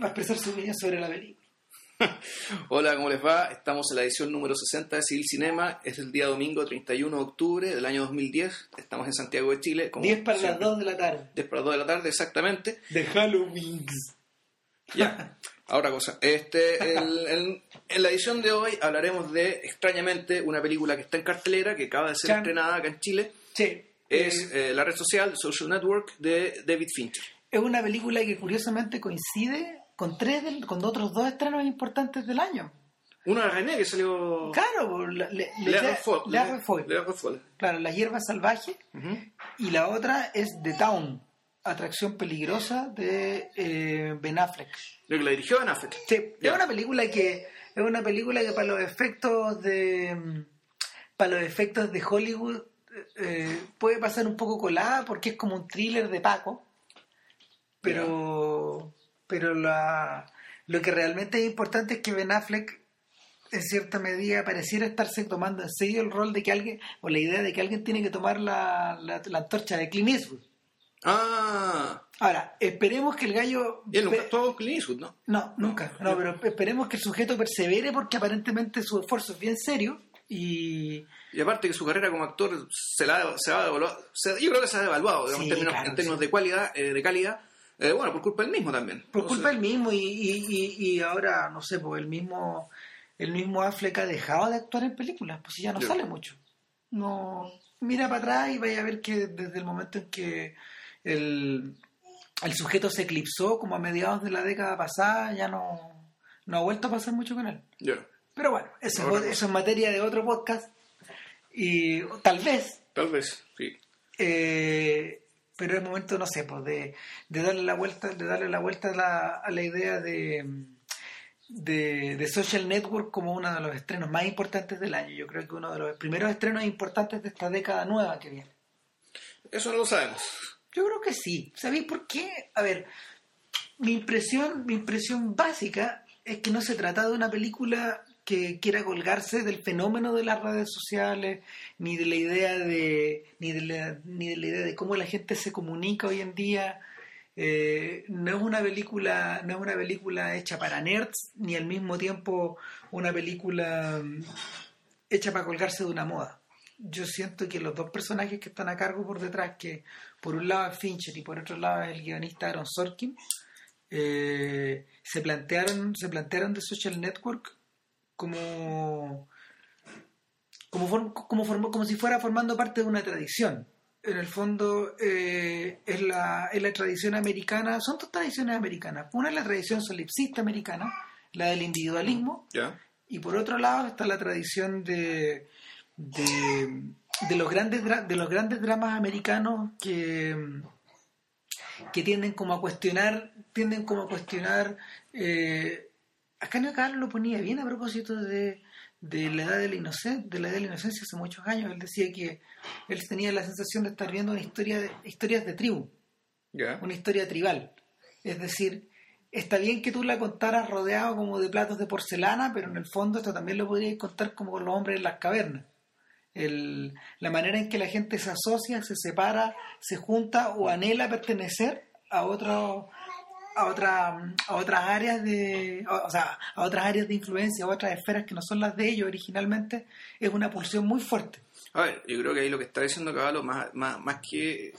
va a expresar su opinión sobre la película. Hola, ¿cómo les va? Estamos en la edición número 60 de Civil Cinema. Es el día domingo 31 de octubre del año 2010. Estamos en Santiago de Chile. como 10 para las siempre. 2 de la tarde. 10 para las 2 de la tarde, exactamente. De Halloween. Ya. Ahora cosa. Este, el- el- en la edición de hoy hablaremos de, extrañamente, una película que está en cartelera, que acaba de ser Chan. estrenada acá en Chile. Sí. Es eh, eh, la red social Social Network de David Fincher. es una película que curiosamente coincide con tres del- con otros dos estrenos importantes del año. Una de René que salió... Claro, le, le- Le le-. Claro, La hierba salvaje. Ujú. Y la otra es The Town, atracción peligrosa de eh, Ben Affleck. Lo que la dirigió Ben Affleck. Sí, es una película que es una película que para los efectos de para los efectos de Hollywood eh, puede pasar un poco colada porque es como un thriller de Paco, pero pero la lo que realmente es importante es que Ben Affleck en cierta medida pareciera estarse tomando en serio el rol de que alguien o la idea de que alguien tiene que tomar la, la, la antorcha de Clint Eastwood. Ah, Ahora, esperemos que el gallo él nunca actuó Clint Eastwood, ¿no? no, nunca. No, pero esperemos que el sujeto persevere porque aparentemente su esfuerzo es bien serio y Y aparte que su carrera como actor se la se ha devaluado, se- yo creo que se ha devaluado digamos, Sí, en términos, claro, en términos sí. de calidad, eh, de calidad eh, bueno, por culpa del mismo también. por culpa del mismo y, y, y, y ahora, no sé, pues el mismo el mismo Affleck ha dejado de actuar en películas, pues ya no sale mucho. No, mira para atrás y vaya a ver que desde el momento en que el, el sujeto se eclipsó como a mediados de la década pasada, ya no, no ha vuelto a pasar mucho con él. Pero bueno, eso, es, eso es materia de otro podcast. Y tal vez, tal vez, sí. eh, pero es momento, no sé, pues de, de darle la vuelta, de darle la vuelta a la, a la idea de, de, de Social Network como uno de los estrenos más importantes del año. Yo creo que uno de los primeros estrenos importantes de esta década nueva que viene. Eso no lo sabemos. Yo creo que sí. ¿Sabéis por qué? A ver, mi impresión, mi impresión básica es que no se trata de una película que quiera colgarse del fenómeno de las redes sociales, ni de la idea de, ni de la, ni de la idea de cómo la gente se comunica hoy en día. Eh, no es una película, no es una película hecha para nerds, ni al mismo tiempo una película mm, hecha para colgarse de una moda. Yo siento que los dos personajes que están a cargo por detrás, que por un lado es Fincher y por otro lado es el guionista Aaron Sorkin, eh, se plantearon, se plantearon The Social Network como como, form- como, form- como si fuera formando parte de una tradición. En el fondo eh, es, la, es la tradición americana, son dos tradiciones americanas. Una es la tradición solipsista americana, la del individualismo, Ya, y por otro lado está la tradición de, de, de los grandes de los grandes dramas americanos que que tienden como a cuestionar tienden como a cuestionar eh, acá no Carlos lo ponía bien a propósito de, de la edad de la inocencia de la edad de la inocencia hace muchos años él decía que él tenía la sensación de estar viendo una historia de, historias de tribu una historia tribal. Es decir, está bien que tú la contaras rodeado como de platos de porcelana, pero en el fondo esto también lo podrías contar como con los hombres en las cavernas. El- la manera en que la gente se asocia, se separa, se junta o anhela pertenecer a otro a otra, a otras áreas de o sea, a otras áreas de influencia, a otras esferas que no son las de ellos originalmente, es una pulsión muy fuerte. A ver, yo creo que ahí lo que está diciendo Caballo, más, más, más que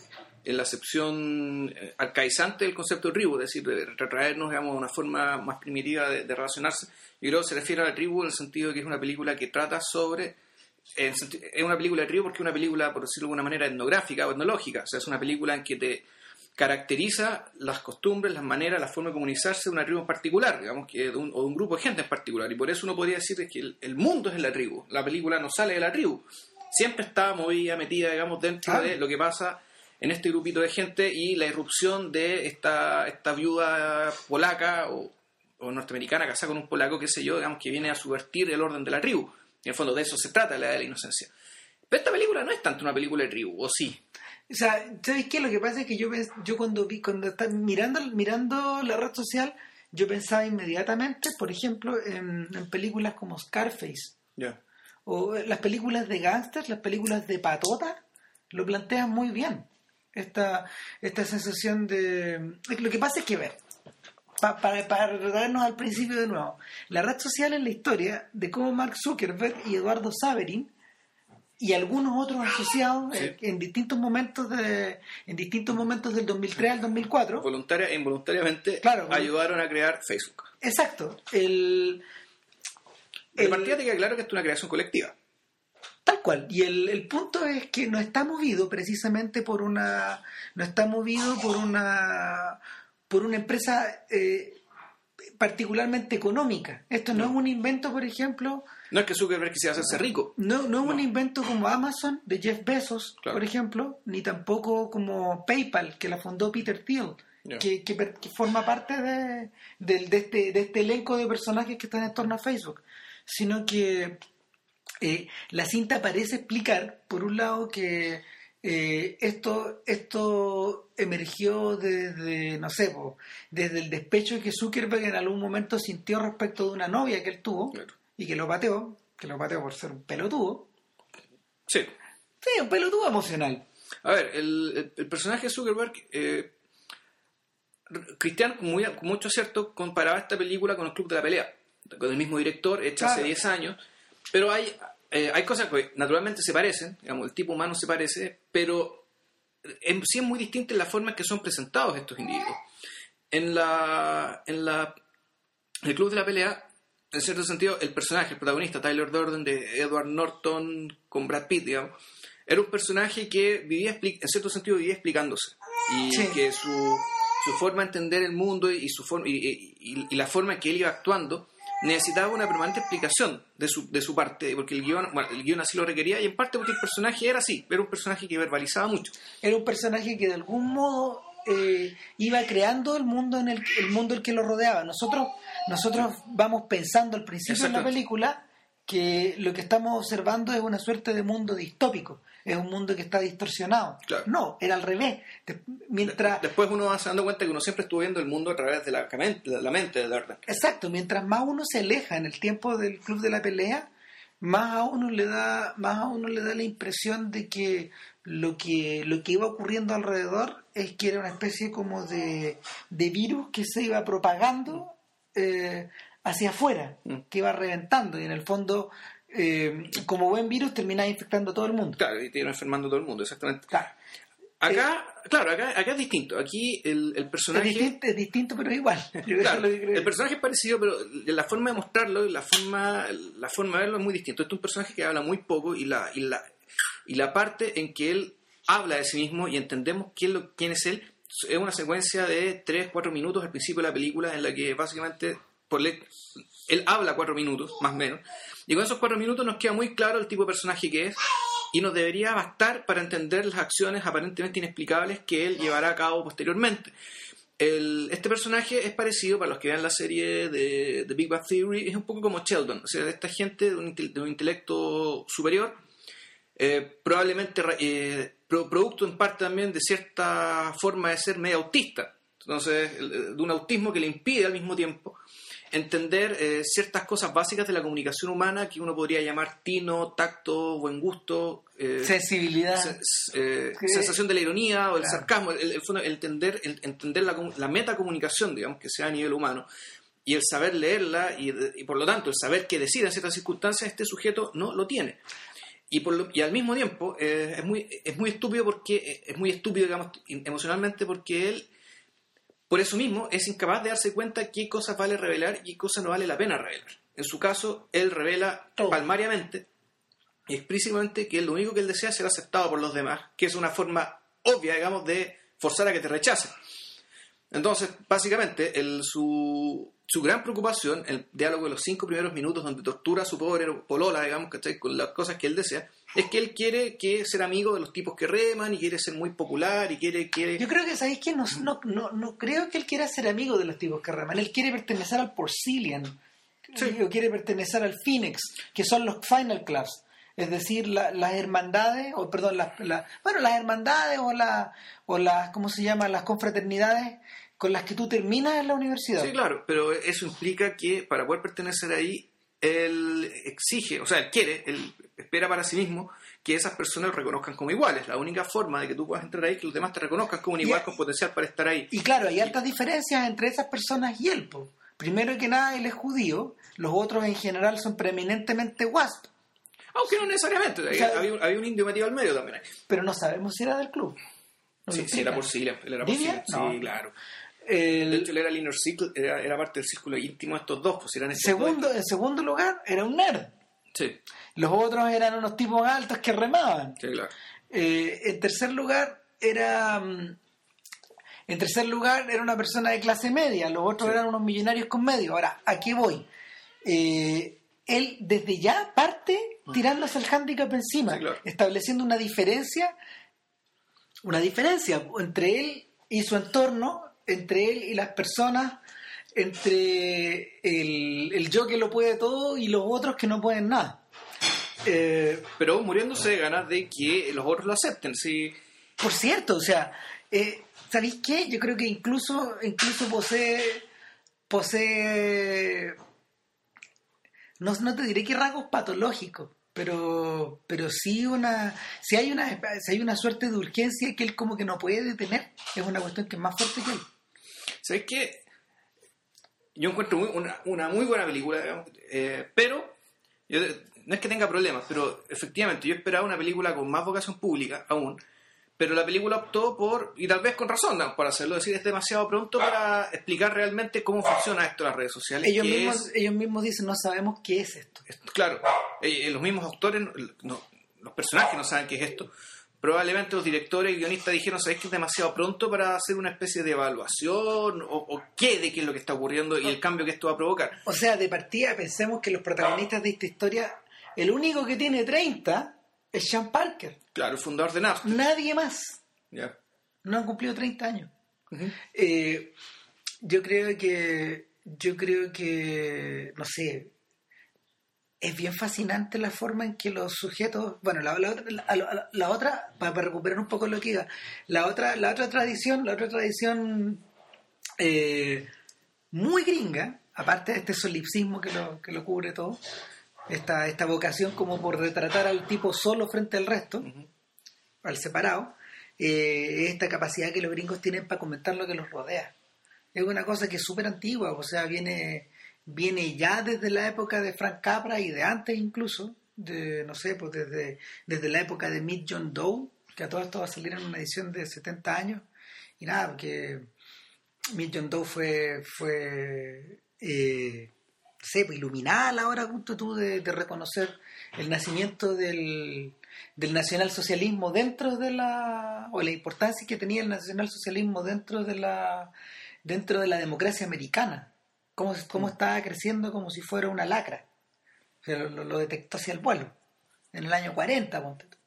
en la acepción eh, arcaizante del concepto de tribu, es decir, de retraernos digamos, a una forma más primitiva de, relacionarse, yo creo que se refiere a la tribu en el sentido de que es una película que trata sobre... Es una película de tribu porque es una película, por decirlo de alguna manera, etnográfica o etnológica. O sea, es una película en que te caracteriza las costumbres, las maneras, la forma de comunicarse de una tribu en particular, digamos, que de un, o de un grupo de gente en particular. Y por eso uno podría decir que el, el mundo es en la tribu. La película no sale de la tribu. Siempre está movida, metida, digamos, dentro Ah. de lo que pasa en este grupito de gente y la irrupción de esta, esta viuda polaca o, o norteamericana casada con un polaco, qué sé yo, digamos, que viene a subvertir el orden de la tribu. En el fondo de eso se trata, la de la inocencia. Pero esta película no es tanto una película de tribu, ¿o sí? O sea, ¿sabes qué? Lo que pasa es que yo, yo cuando vi, cuando está mirando, mirando la red social, yo pensaba inmediatamente, por ejemplo, en, en películas como Scarface, Ya. o las películas de gángsters, las películas de patota, lo plantean muy bien. Esta, esta sensación de... Lo que pasa es que, ver, pa- para, para al principio de nuevo. La red social es la historia de cómo Mark Zuckerberg y Eduardo Saverin y algunos otros asociados Sí. eh, en distintos momentos de en distintos momentos del 2003 al 2004 Voluntaria e involuntariamente Claro. ayudaron a crear Facebook. exacto el, De el- partida te queda claro que esto es una creación colectiva. Tal cual. Y el, el punto es que no está movido precisamente por una. No está movido por una. por una empresa eh, particularmente económica. Esto no, es un invento, por ejemplo. No es que Zuckerberg quisiera hacerse rico. No, no es un No. invento como Amazon de Jeff Bezos, Claro. por ejemplo, ni tampoco como PayPal, que la fundó Peter Thiel, que, que forma parte de, de este, de este elenco de personajes que están en torno a Facebook, sino que eh, la cinta parece explicar, por un lado, que eh, esto, esto emergió desde, no sé, po, desde el despecho que Zuckerberg en algún momento sintió respecto de una novia que él tuvo Claro. Y que lo pateó, que lo pateó por ser un pelotudo. Sí. Sí, un pelotudo emocional. A ver, el, el- personaje de Zuckerberg, eh, Cristian, con, muy- con mucho acierto, comparaba esta película con el Club de la Pelea, con el mismo director, hecha hace Claro. 10 años, pero hay, eh, hay cosas que naturalmente se parecen, digamos, el tipo humano se parece, pero en, sí es muy distinta en la forma en que son presentados estos individuos. En la, en la el Club de la Pelea, en cierto sentido, el personaje, el protagonista, Tyler Durden, de Edward Norton con Brad Pitt, digamos, era un personaje que vivía, en cierto sentido, vivía explicándose. Y Sí. que su, su forma de entender el mundo y, su forma, y, y- y la forma en que él iba actuando necesitaba una permanente explicación de su, de su parte, porque el guion, bueno, el guion así lo requería, y en parte porque el personaje era así, era un personaje que verbalizaba mucho. Era un personaje que de algún modo eh, iba creando el mundo en el, el mundo el que lo rodeaba. Nosotros, nosotros vamos pensando al principio de la película que lo que estamos observando es una suerte de mundo distópico, es un mundo que está distorsionado. Claro. No, era al revés. De- mientras, Después uno va se dando cuenta que uno siempre estuvo viendo el mundo a través de la, de la mente de Durden. Exacto, mientras más uno se aleja en el tiempo del club de la pelea, más a uno le da, más a uno le da la impresión de que lo que, lo que iba ocurriendo alrededor es que era una especie como de, de virus que se iba propagando eh, hacia afuera, Mm. que iba reventando y en el fondo, eh, como buen virus, terminaba infectando a todo el mundo. Claro, y te iban enfermando a todo el mundo, exactamente. Claro. Acá, claro, acá, acá es distinto. Aquí el, el Es personaje... distinto, es distinto, pero es igual. Claro, el personaje es parecido, pero la forma de mostrarlo y la forma, la forma de verlo es muy distinto. Este es un personaje que habla muy poco y la, y la, y la parte en que él habla de sí mismo y entendemos quién, lo, quién es él es una secuencia de 3, 4 minutos al principio de la película en la que básicamente por le- él habla 4 minutos, más o menos, y con esos 4 minutos nos queda muy claro el tipo de personaje que es y nos debería bastar para entender las acciones aparentemente inexplicables que él llevará a cabo posteriormente. Este personaje es parecido, para los que vean la serie de, de Big Bang Theory, es un poco como Sheldon, o sea, de esta gente de un, de un intelecto superior, eh, probablemente eh, pro- producto en parte también de cierta forma de ser medio autista, entonces, el- de un autismo que le impide al mismo tiempo entender eh, ciertas cosas básicas de la comunicación humana que uno podría llamar tino, tacto, buen gusto, eh, sensibilidad. eh, sensación de la ironía o el Claro. sarcasmo, el, el fondo- el entender, el entender la, la metacomunicación, digamos, que sea a nivel humano, y el saber leerla y, y por lo tanto el saber qué decir en ciertas circunstancias, este sujeto no lo tiene. Y, por lo- y al mismo tiempo eh, es, muy, es muy estúpido porque eh, es muy estúpido, digamos, emocionalmente porque él, por eso mismo, es incapaz de darse cuenta qué cosas vale revelar y qué cosas no vale la pena revelar. En su caso, él revela Todo. palmariamente y explícitamente que lo único que él desea es ser aceptado por los demás, que es una forma obvia, digamos, de forzar a que te rechacen. Entonces, básicamente, el, su, su gran preocupación, el diálogo de los cinco primeros minutos donde tortura a su pobre polola, digamos, ¿cachai? con las cosas que él desea, es que él quiere que ser amigo de los tipos que reman y quiere ser muy popular y quiere... quiere... Yo creo que, ¿sabéis que no, no, no, no creo que él quiera ser amigo de los tipos que reman. Él quiere pertenecer al Porcelian. Sí. O quiere pertenecer al Phoenix, que son los Final Clubs. Es decir, la- las hermandades, o perdón, las, la- bueno, las hermandades o, la, o las, ¿cómo se llama? Las confraternidades con las que tú terminas en la universidad. Sí, claro, pero eso implica que para poder pertenecer ahí, él exige, o sea, él quiere, él espera para sí mismo que esas personas lo reconozcan como iguales. La única forma de que tú puedas entrar ahí es que los demás te reconozcan como un igual Y- con potencial para estar ahí. Y claro, hay altas diferencias entre esas personas y él. po. Primero que nada, él es judío, los otros en general son preeminentemente wasp, Aunque no necesariamente. O sea, había, un- había un indio metido al medio también. ahí. pero no sabemos si era del club. No Sí, sí, era por. Él era. Sí, claro. El De hecho, él era el inner circle, era, era parte del círculo íntimo de estos dos, pues eran dos. segundo, en segundo lugar, era un nerd. Sí, Los otros eran unos tipos altos que remaban. sí, claro. Eh, en tercer lugar, era. mm, En tercer lugar, era una persona de clase media. Los otros Sí. eran unos millonarios con medio. Ahora, ¿a qué voy? Eh, él desde ya parte tirándose el hándicap encima. Sí, claro. estableciendo una diferencia, una diferencia entre él y su entorno, entre él y las personas, entre el, el yo que lo puede todo y los otros que no pueden nada. Eh, Pero muriéndose de ganas de que los otros lo acepten. Sí, por cierto, o sea, eh, ¿sabéis qué? Yo creo que incluso, incluso posee, posee, no, no te diré que rasgos patológicos, pero, pero sí una, si hay una, si hay una suerte de urgencia que él como que no puede detener, es una cuestión que es más fuerte que él. ¿Sabes qué? Yo encuentro muy- una, una muy buena película, digamos, eh, pero yo, no es que tenga problemas, pero efectivamente yo esperaba una película con más vocación pública aún, pero la película optó por, y tal vez con razón ¿no? por hacerlo, decir, es demasiado pronto para explicar realmente cómo funciona esto en las redes sociales. Ellos mismos, es- ellos mismos dicen, no sabemos qué es esto. es- claro, eh, los mismos autores, no, los personajes no saben qué es esto. Probablemente los directores y guionistas dijeron, ¿sabes que es demasiado pronto para hacer una especie de evaluación? O, o qué de qué es lo que está ocurriendo y el cambio que esto va a provocar? O sea, de partida pensemos que los protagonistas de esta historia, el único que tiene 30 es Sean Parker. Claro, el fundador de Napster. Nadie más. Ya. No han cumplido 30 años. Eh, yo creo que, yo creo que, no sé, es bien fascinante la forma en que los sujetos, bueno, la, la otra, la- otra, para, para recuperar un poco lo que iba, la otra, la otra tradición, la otra tradición eh, muy gringa, aparte de este solipsismo que lo, que lo cubre todo, esta, esta vocación como por retratar al tipo solo frente al resto, al separado, eh, esta capacidad que los gringos tienen para comentar lo que los rodea. Es una cosa que es súper antigua, o sea, viene, viene ya desde la época de Frank Capra y de antes incluso, de, no sé, pues desde, desde la época de Meet John Doe, que a todo esto va a salir en una edición de 70 años, y nada, porque Meet John Doe fue, fue eh, no sé, pues, iluminada a la hora justo tú de, reconocer el nacimiento del, del nacionalsocialismo dentro de la o la importancia que tenía el nacionalsocialismo dentro de la dentro de la democracia americana cómo, cómo estaba creciendo como si fuera una lacra o sea, lo, lo detectó hacia el vuelo en el año 40 ponte tú.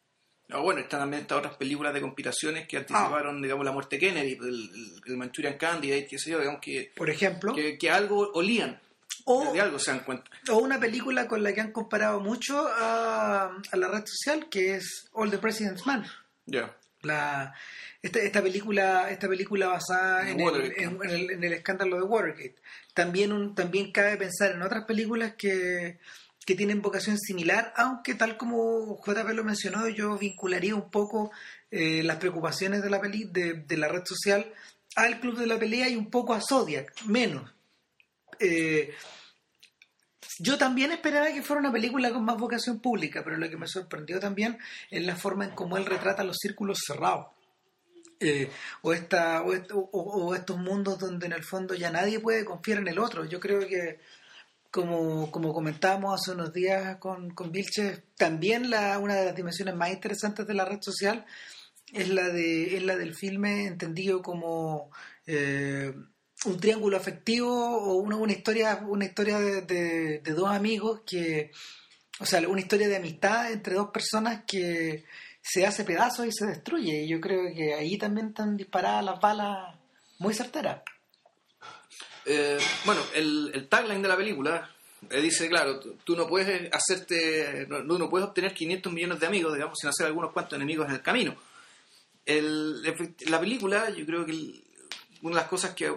No, bueno, están también estas otras películas de conspiraciones que anticiparon, digamos, la muerte de Kennedy, el, Manchurian Candidate, qué sé yo, digamos, que, por ejemplo que, que algo olían, o, de algo se dan cuenta. o una película con la que han comparado mucho a, a la red social que es All the President's Man Ya. la esta, esta película esta película basada en el, en, en el, en el escándalo de Watergate. También un, también cabe pensar en otras películas que que tienen vocación similar aunque tal como JP lo mencionó yo vincularía un poco eh, las preocupaciones de la peli de, de la red social al club de la pelea y un poco a Zodiac menos. Eh, yo también esperaba que fuera una película con más vocación pública, pero lo que me sorprendió también es la forma en cómo él retrata los círculos cerrados. Eh, o, esta, o, o estos mundos donde en el fondo ya nadie puede confiar en el otro. Yo creo que, como, como comentábamos hace unos días con, con Vilches, también la, una de las dimensiones más interesantes de la red social es la, de, es la del filme entendido como eh, un triángulo afectivo o una, una historia, una historia de, de- de dos amigos que, o sea, una historia de amistad entre dos personas que se hace pedazos y se destruye. Y yo creo que ahí también están disparadas las balas muy certeras. Eh, bueno, el, el tagline de la película eh, dice, claro, tú, no puedes hacerte, no, no puedes obtener 500 millones de amigos, digamos, sin hacer algunos cuantos enemigos en el camino. El- la película, yo creo que el- una de las cosas que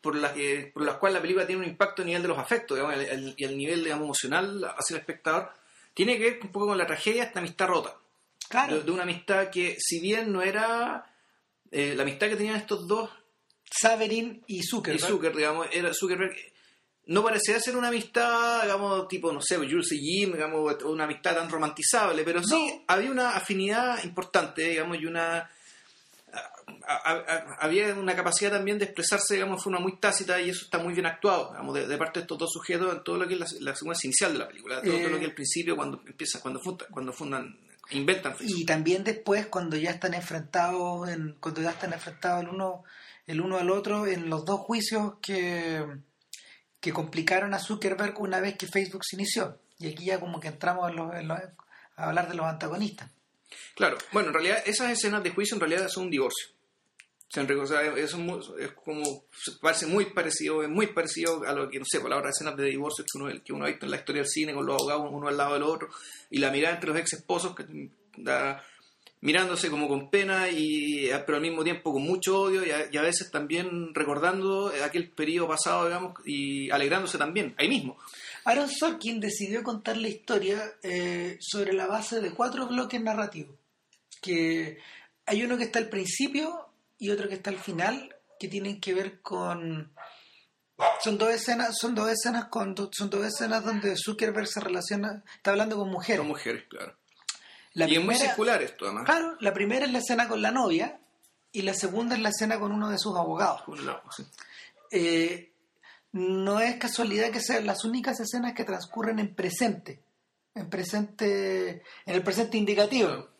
por las que por las cuales la película tiene un impacto a nivel de los afectos y el nivel digamos, emocional hacia el espectador tiene que ver un poco con la tragedia esta amistad rota Claro. De, de una amistad que, si bien no era eh, la amistad que tenían estos dos Saverin y Zuckerberg. y Zucker, digamos, era Zuckerberg, no parecía ser una amistad, digamos, tipo, no sé, Jules y Jim, digamos, una amistad tan romantizable, pero sí No. había una afinidad importante, digamos, y una... a- a- a- había una capacidad también de expresarse, digamos, de forma muy tácita y eso está muy bien actuado, digamos, de, de parte de estos dos sujetos en todo lo que es la, la secuencia inicial de la película, todo, Eh. todo lo que es el principio cuando empieza, cuando fundan, cuando fundan, inventan Facebook. Y también después cuando ya están enfrentados, en, cuando ya están enfrentados el uno, el uno al otro en los dos juicios que, que complicaron a Zuckerberg una vez que Facebook se inició. Y aquí ya como que entramos en los- en los- a hablar de los antagonistas. Claro, bueno, en realidad esas escenas de juicio en realidad son un divorcio. O sea, en realidad, o sea, es, muy- es como, parece muy parecido, es muy parecido a lo que, no sé, por la hora escenas de divorcio que uno, que uno ha visto en la historia del cine con los abogados uno al lado del otro y la mirada entre los ex esposos que da- mirándose como con pena y pero al mismo tiempo con mucho odio y a, y a veces también recordando aquel periodo pasado, digamos, y alegrándose también, ahí mismo. Aaron Sorkin decidió contar la historia eh, sobre la base de cuatro bloques narrativos. Que hay uno que está al principio y otro que está al final, que tienen que ver con. Son dos escenas, son dos escenas con son dos escenas donde Zuckerberg se relaciona, está hablando con mujeres. Son mujeres, claro. La y es muy primera- circular esto, además. Claro, la primera es la escena con la novia y la segunda es la escena con uno de sus abogados. Lado, sí. Eh, no es casualidad que sean las únicas escenas que transcurren en presente, en presente, en el presente indicativo, Claro.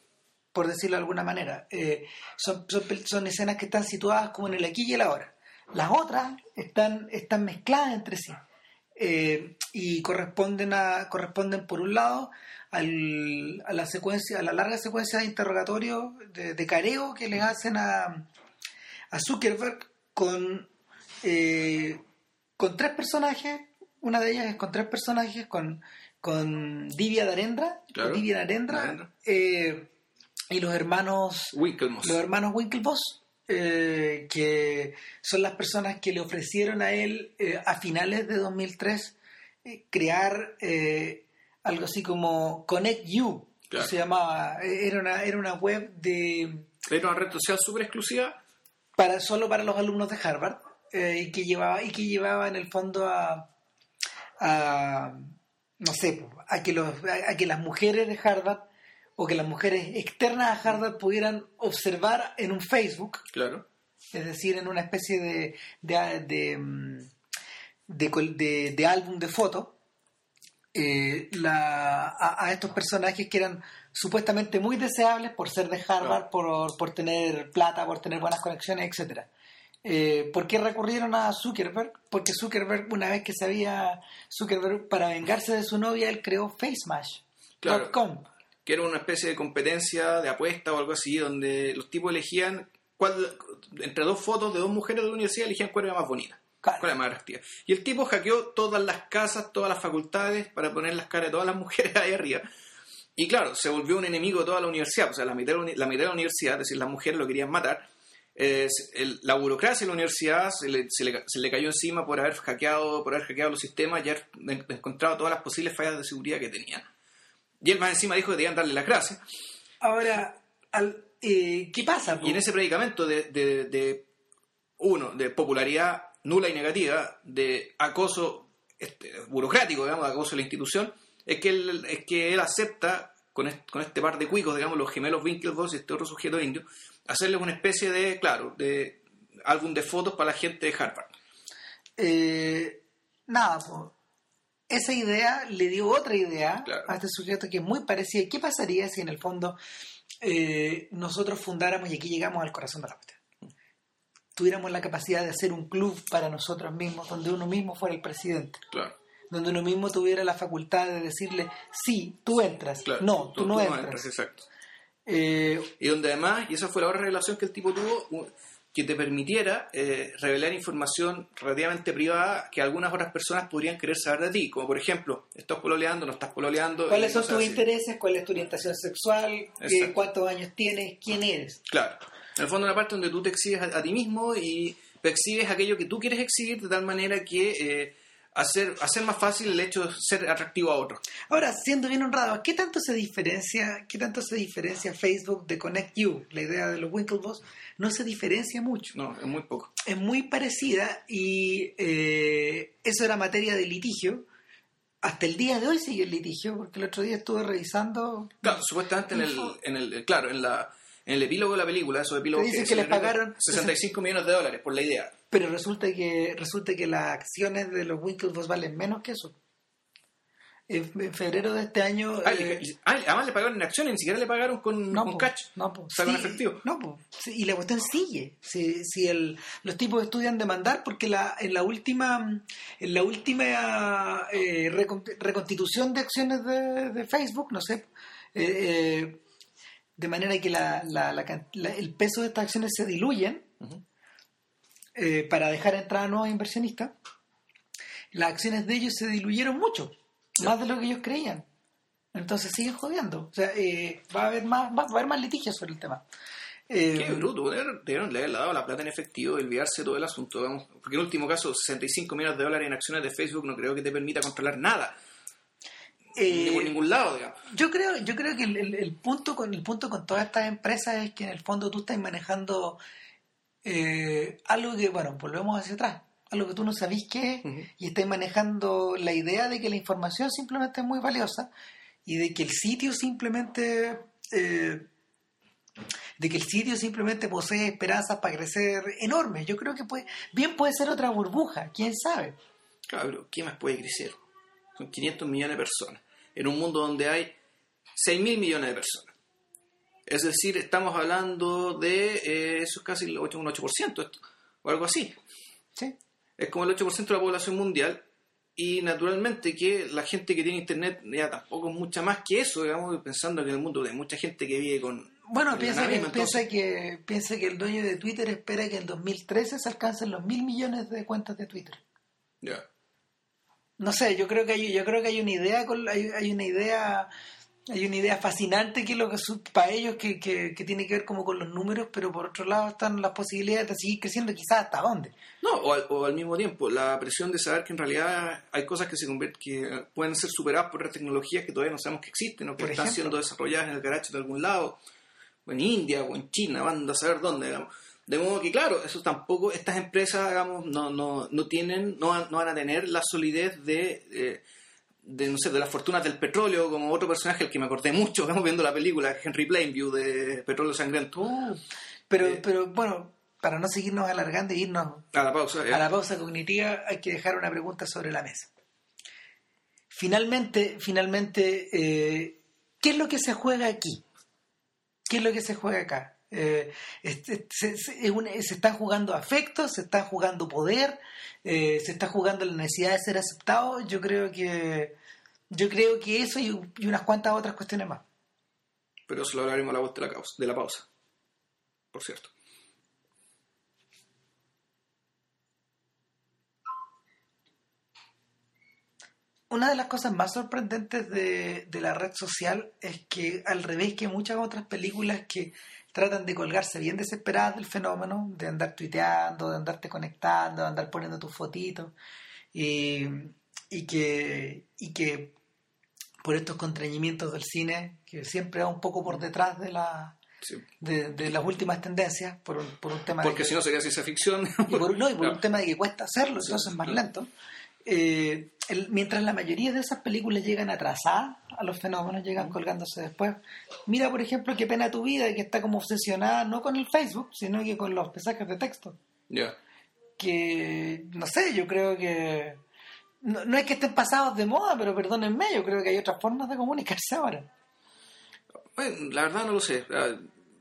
Por decirlo de alguna manera. Eh, son, son, escenas que están situadas como en el aquí y el ahora. Las otras están, están mezcladas entre sí eh, y corresponden a corresponden por un lado al- a la secuencia a la larga secuencia de interrogatorio de, de careo que les hacen a, a Zuckerberg con eh, con tres personajes una de ellas es con tres personajes con con Divya Darendra Claro. Divya eh, y los hermanos Winklevoss. los hermanos Winklevoss, eh, que son las personas que le ofrecieron a él eh, a finales de 2003 eh, crear eh, algo así como Connect You, que se llamaba, era una, era una web de Era una red social súper exclusiva. para solo para los alumnos de Harvard eh, y que llevaba y que llevaba en el fondo a, a no sé a que los a, a que las mujeres de Harvard o que las mujeres externas a Harvard pudieran observar en un Facebook Claro. es decir en una especie de de, de, mm, de álbum de fotos eh, la- a, a estos personajes que eran supuestamente muy deseables por ser de Harvard, por, por tener plata, por tener buenas conexiones, etcétera. Eh, ¿Por qué recurrieron a Zuckerberg? Porque Zuckerberg, una vez que sabía Zuckerberg, para vengarse de su novia, él creó Claro. Que era una especie de competencia de apuesta o algo así, donde los tipos elegían cuál, entre dos fotos de dos mujeres de la universidad, elegían cuál era más bonita. Claro. ¿Cuál era más atractiva? Y el tipo hackeó todas las casas, todas las facultades para poner las caras de todas las mujeres ahí arriba. Y claro, se volvió un enemigo de toda la universidad, o sea, la mitad de la, mitad de la universidad, es decir, las mujeres lo querían matar. Eh, el- la burocracia de la universidad se le, se, le, se le cayó encima por haber hackeado, por haber hackeado los sistemas y haber en- encontrado todas las posibles fallas de seguridad que tenían. Y él más encima dijo que debían darle las gracias. Ahora, al- eh, ¿qué pasa? po? Y en ese predicamento de, de- de, uno, de popularidad nula y negativa, de acoso este, burocrático, digamos, de acoso de la institución, es que él, es que él acepta con este, con este par de cuicos, digamos, los gemelos Winklevoss y este otro sujeto indio, hacerles una especie de, claro, de álbum de fotos para la gente de Harvard. Eh, nada, po. Esa idea le dio otra idea Claro. a este sujeto que es muy parecida. ¿Qué pasaría si en el fondo eh, nosotros fundáramos, y aquí llegamos al corazón de la cuestión, tuviéramos la capacidad de hacer un club para nosotros mismos, donde uno mismo fuera el presidente? Claro. Donde uno mismo tuviera la facultad de decirle, sí, tú entras, claro. no, tú, no entras. Exacto. Eh, Y donde además, y esa fue la otra revelación que el tipo tuvo, que te permitiera eh, revelar información relativamente privada que algunas otras personas podrían querer saber de ti. Como por ejemplo, estás pololeando, no estás pololeando. ¿Cuáles son tus intereses? ¿Cuál es tu orientación sexual? Exacto. ¿Cuántos años tienes? ¿Quién eres? Claro. En el fondo, una parte donde tú te exhibes a, a ti mismo y exhibes aquello que tú quieres exhibir de tal manera que eh, hacer, hacer más fácil el hecho de ser atractivo a otros. Ahora, siendo bien honrado, ¿qué tanto se diferencia, qué tanto se diferencia Facebook de Connect You? La idea de los Winklevoss no se diferencia mucho. No, es muy poco. Es muy parecida y eh, eso era materia de litigio. Hasta el día de hoy sigue el litigio, porque el otro día estuve revisando. Claro, supuestamente en el, en el, claro, en la en el epílogo de la película, esos epílogos dicen que les pagaron 65 millones de dólares por la idea. Pero resulta que resulta que las acciones de los Winklevoss valen menos que eso. En, febrero de este año. Ah, eh, y- ah, además le pagaron en acciones, ni siquiera le pagaron con, no, con po, cash. no, po. O sea, con efectivo. No, po. Sí, y la cuestión sigue. Si, si el, los tipos estudian demandar, porque la, en la última en la última eh, recon- reconstitución de acciones de, de Facebook, no sé, eh, eh, de manera que la, la- la el peso de estas acciones se diluyen para dejar entrar a nuevos inversionistas, las acciones de ellos se diluyeron mucho, más de lo que ellos creían. Entonces siguen jodiendo. O sea, eh, va a haber más, va, va a haber más litigios sobre el tema. Eh, Qué bruto, debieron haberle dado la plata en efectivo y olvidarse todo el asunto. vamos. Porque en último caso, 65 millones de dólares en acciones de Facebook no creo que te permita controlar nada. eh, ni por ningún lado, digamos. Yo creo, yo creo que el, el- el punto con el punto con todas estas empresas es que en el fondo tú estás manejando eh, algo que, bueno, volvemos hacia atrás, algo que tú no sabís qué es, y estás manejando la idea de que la información simplemente es muy valiosa y de que el sitio simplemente eh, de que el sitio simplemente posee esperanzas para crecer enormes. Yo creo que puede, bien puede ser otra burbuja, quién sabe. Claro, ¿qué más puede crecer? Son 500 millones de personas. En un mundo donde hay 6 mil millones de personas. Es decir, estamos hablando de eh, eso es casi el 8, un 8% esto, o algo así. ¿sí? Es como el 8% de la población mundial. Y naturalmente que la gente que tiene internet ya tampoco es mucha más que eso, digamos, pensando que en el mundo hay mucha gente que vive con... Bueno, piensa que, misma, piensa, entonces- que, piensa que el dueño de Twitter espera que en 2013 se alcancen los mil millones de cuentas de Twitter. Ya. No sé, yo creo que hay, yo creo que hay una idea, con, hay, hay una idea, hay una idea fascinante que lo que para ellos que, que, que tiene que ver como con los números, pero por otro lado están las posibilidades de seguir creciendo, quizás hasta dónde. No, o al, o al mismo tiempo, la presión de saber que en realidad hay cosas que se que pueden ser superadas por otras tecnologías que todavía no sabemos que existen o que Por están ejemplo. siendo desarrolladas en el garaje de algún lado, o en India, o en China, van a saber dónde, digamos. De modo que, claro, eso tampoco, estas empresas, digamos, no, no, no tienen, no no van a tener la solidez de, eh, de, no sé, de las fortunas del petróleo, como otro personaje al que me acordé mucho, estamos viendo la película, Henry Plainview, de Petróleo Sangriento. Pero, Eh. pero bueno, para no seguirnos alargando e irnos A la pausa, ¿eh? a la pausa cognitiva hay que dejar una pregunta sobre la mesa. Finalmente, finalmente, eh, ¿qué es lo que se juega aquí? ¿Qué es lo que se juega acá? Eh, este- se, se- es una- se están jugando afectos, se está jugando poder, eh, se está jugando la necesidad de ser aceptado. Yo creo que yo creo que eso y, y unas cuantas otras cuestiones más. pero eso lo hablaremos a la voz de la, causa- de la pausa, por cierto. Una de las cosas más sorprendentes de, de la red social es que, al revés que muchas otras películas que tratan de colgarse bien desesperadas del fenómeno, de andar tuiteando, de andarte conectando, de andar poniendo tus fotitos, y, y que, y que por estos contrañimientos del cine, que siempre va un poco por detrás de, la, Sí. de, de las últimas tendencias, por un, por un tema de Porque que- si no sería ciencia ficción. y por, no, y por un tema de que cuesta hacerlo, entonces es más lento. Eh, el- mientras la mayoría de esas películas llegan atrasadas a los fenómenos, llegan colgándose después. Mira, por ejemplo, qué pena tu vida, que está como obsesionada no con el Facebook, sino que con los mensajes de texto. Ya. Que, no sé, yo creo que. No, no es que estén pasados de moda, pero perdónenme, yo creo que hay otras formas de comunicarse ahora. Bueno, la verdad no lo sé. Ah,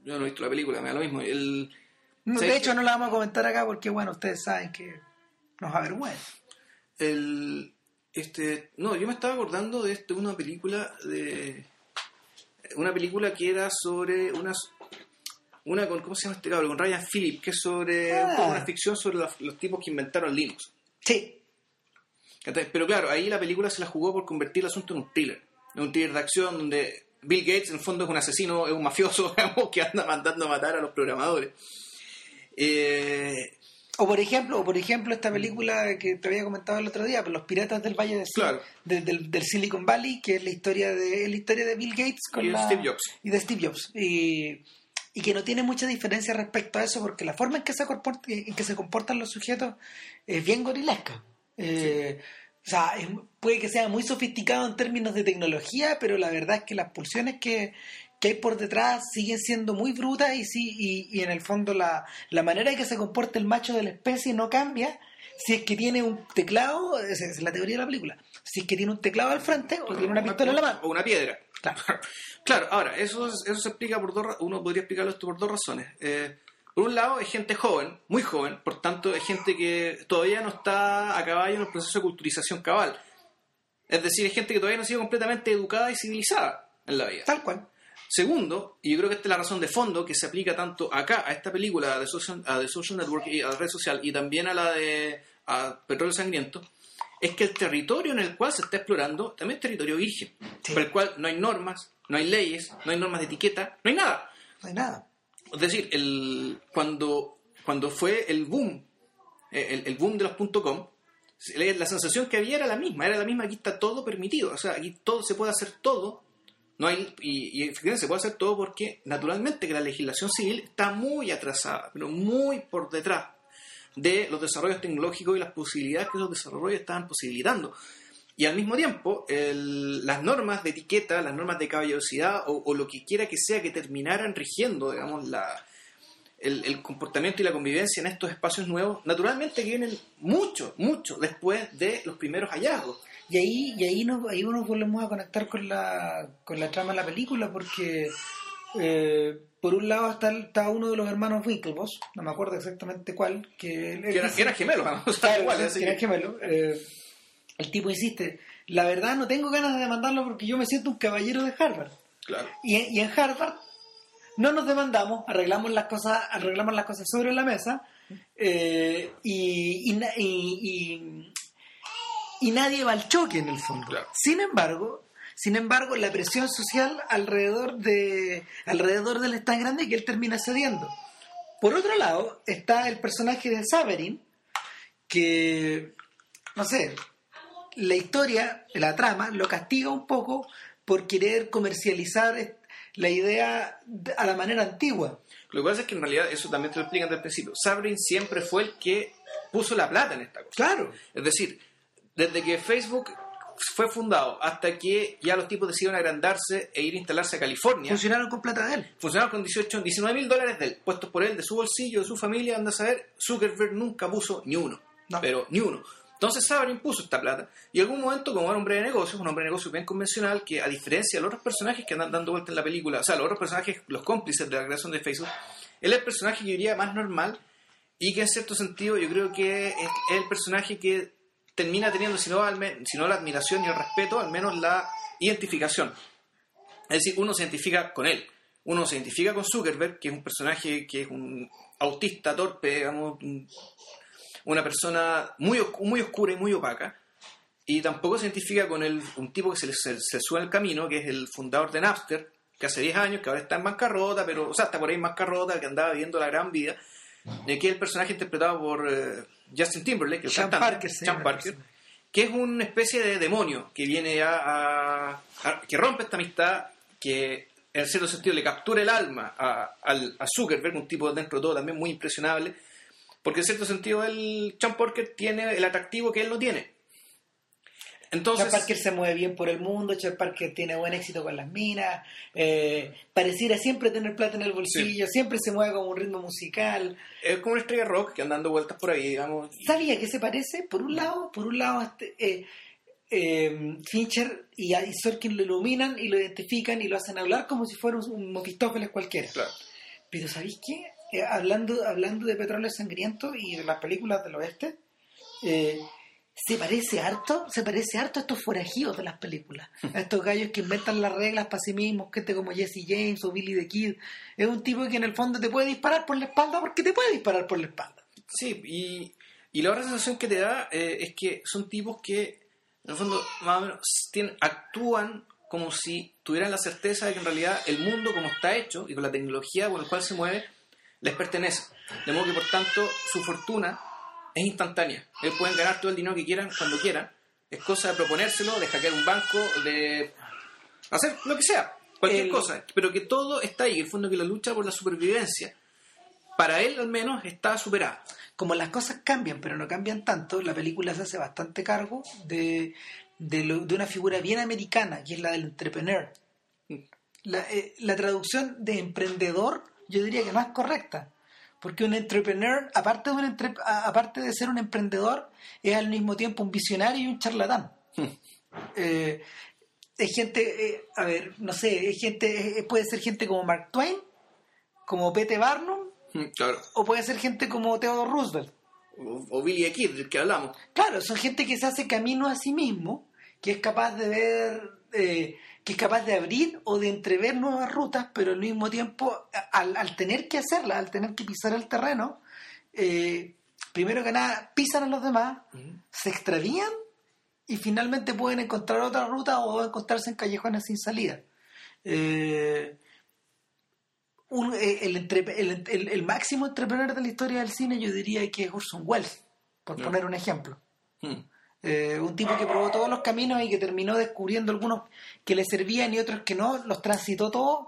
Yo no he visto la película, me da lo mismo. El, No, ¿Sabes de hecho, no la vamos a comentar acá porque, bueno, ustedes saben que nos avergüenza. El, este, no, yo me estaba acordando de este, una película de una película que era sobre unas una con ¿cómo se llama este cabrón? con Ryan Phillips que es sobre Ah. una ficción sobre los, los tipos que inventaron Linux Sí, pero claro ahí la película se la jugó por convertir el asunto en un thriller en un thriller de acción donde Bill Gates en el fondo es un asesino es un mafioso digamos, que anda mandando a matar a los programadores Eh, O por ejemplo, o por ejemplo esta película que te había comentado el otro día, Los Piratas del Valle de Claro. del, del- del Silicon Valley, que es la historia de la historia de Bill Gates con Y la- Steve Jobs. y de Steve Jobs. Y, y que no tiene mucha diferencia respecto a eso, porque la forma en que se, comport- en que se comportan los sujetos es bien gorilesca. Eh, O sea, es- puede que sea muy sofisticado en términos de tecnología, pero la verdad es que las pulsiones que, que hay por detrás siguen siendo muy brutas y, sí, y, y en el fondo la, la manera en que se comporta el macho de la especie no cambia si es que tiene un teclado, esa es la teoría de la película, si es que tiene un teclado al frente o tiene una pistola en la mano. O una piedra. Claro. Claro, ahora, eso, es- eso se explica por dos uno podría explicarlo esto por dos razones. Eh, por un lado, es gente joven, muy joven, por tanto, es gente que todavía no está a caballo en el proceso de culturización cabal. Es decir, es gente que todavía no ha sido completamente educada y civilizada en la vida. Tal cual. Segundo, y yo creo que esta es la razón de fondo que se aplica tanto acá, a esta película de Social, a The Social Network y a la red social, y también a la de a Petróleo Sangriento, es que el territorio en el cual se está explorando también es territorio virgen, Sí. por el cual no hay normas, no hay leyes, no hay normas de etiqueta, no hay nada. No hay nada. Es decir, el, cuando, cuando fue el boom, eh, el, el boom de los .com, la sensación que había era la misma, era la misma, aquí está todo permitido, o sea, aquí todo se puede hacer todo, no hay, y, y efectivamente se puede hacer todo porque naturalmente que la legislación civil está muy atrasada, pero muy por detrás de los desarrollos tecnológicos y las posibilidades que esos desarrollos estaban posibilitando. Y al mismo tiempo, el- las normas de etiqueta, las normas de caballerosidad o, o lo que quiera que sea que terminaran rigiendo, digamos, la, el, el comportamiento y la convivencia en estos espacios nuevos, naturalmente que vienen mucho, mucho después de los primeros hallazgos. Y ahí, y ahí, nos, ahí nos volvemos a conectar con la, con la trama de la película, porque eh, por un lado está, está uno de los hermanos Winklevoss, no me acuerdo exactamente cuál, que, él Que eran, dice- que eran gemelos, ¿no? O sea, Claro, igual, que así eran que- gemelos. Eh, el tipo insiste, la verdad no tengo ganas de demandarlo porque yo me siento un caballero de Harvard. claro. Y, y en Harvard no nos demandamos, arreglamos las cosas, arreglamos las cosas sobre la mesa eh, y, y, na- y- y- nadie va al choque en el fondo. Claro. Sin embargo, sin embargo, la presión social alrededor de alrededor de él es tan grande que él termina cediendo. Por otro lado, está el personaje de Saverin, que, no sé, la historia, la trama, lo castiga un poco por querer comercializar la idea de- a la manera antigua. Lo que pasa es que en realidad, eso también te lo explican desde el principio, Sabrin siempre fue el que puso la plata en esta cosa. Claro. Es decir, desde que Facebook fue fundado hasta que ya los tipos decidieron agrandarse e ir a instalarse a California, Funcionaron con plata de él. funcionaron con 18, 19 mil dólares de él, puestos por él, de su bolsillo, de su familia, anda a saber, Zuckerberg nunca puso ni uno, No. pero ni uno. Entonces Sabrin puso esta plata y en algún momento, como era un hombre de negocios, un hombre de negocios bien convencional, que a diferencia de los otros personajes que andan dando vuelta en la película, o sea, los otros personajes, los cómplices de la creación de Facebook, él es el personaje que yo diría más normal y que en cierto sentido yo creo que es el personaje que termina teniendo, si no, si no la admiración y el respeto, al menos la identificación. Es decir, uno se identifica con él. Uno se identifica con Zuckerberg, que es un personaje que es un autista torpe, digamos, un- una persona muy, muy oscura y muy opaca. Y tampoco se identifica con el, un tipo que se, se, se sube al camino, que es el fundador de Napster, que hace 10 años, que ahora está en bancarrota, pero, o sea, está por ahí en bancarrota, que andaba viviendo la gran vida. eh, que el personaje interpretado por eh, Justin Timberlake, el Sean cantante, Parker Sean que es una especie de demonio que viene a, a- a- que rompe esta amistad, que en cierto sentido le captura el alma a, a Zuckerberg, un tipo dentro de todo también muy impresionable, porque en cierto sentido el Sean Parker tiene el atractivo que él no tiene. Entonces, Charles Parker se mueve bien por el mundo, Charles Parker tiene buen éxito con las minas, eh, pareciera siempre tener plata en el bolsillo, siempre se mueve con un ritmo musical. es como una estrella rock que anda dando vueltas por ahí, digamos. ¿Sabía que se parece? Por un lado, por un lado, este, eh, eh, Fincher y, y Sorkin lo iluminan y lo identifican y lo hacen hablar como si fuera un, un cualquiera. Claro. Pero ¿sabéis qué? Hablando, hablando de Petróleo Sangriento y de las películas del oeste, eh, se parece harto, se parece harto a estos forajidos de las películas, a estos gallos que inventan las reglas para sí mismos, gente como Jesse James o Billy the Kid. Es un tipo que en el fondo te puede disparar por la espalda porque te puede disparar por la espalda. Sí, y, y la otra sensación que te da eh, es que son tipos que, en el fondo, más o menos, tienen- actúan como si tuvieran la certeza de que en realidad el mundo como está hecho y con la tecnología con la cual se mueve, les pertenece. De modo que, por tanto, su fortuna es instantánea. Ellos pueden ganar todo el dinero que quieran, cuando quieran. Es cosa de proponérselo, de hackear un banco, de hacer lo que sea, cualquier El- cosa. Pero que todo está ahí, en el fondo que la lucha por la supervivencia, para él al menos, está superada. como las cosas cambian, pero no cambian tanto, la película se hace bastante cargo de, de, lo- de una figura bien americana, que es la del entrepreneur. La, eh, la traducción de emprendedor, yo diría que no es correcta, porque un entrepreneur, aparte de, un entre- aparte de ser un emprendedor, es al mismo tiempo un visionario y un charlatán. Eh, es gente, eh, a ver, no sé, es gente, puede ser gente como Mark Twain, como Pete Barnum, Claro. o puede ser gente como Theodore Roosevelt. O, o Billy Kid, del que hablamos. Claro, son gente que se hace camino a sí mismo, que es capaz de ver, eh, que es capaz de abrir o de entrever nuevas rutas, pero al mismo tiempo, al, al tener que hacerlas, al tener que pisar el terreno, eh, primero que nada, pisan a los demás, se extravían y finalmente pueden encontrar otra ruta o encontrarse en callejones sin salida. Eh, un- eh, el, entre- el- el- el máximo entrepreneur de la historia del cine yo diría que es Orson Welles, por poner un ejemplo. Mm. Eh, un tipo que probó todos los caminos y que terminó descubriendo algunos que le servían y otros que no, los transitó todos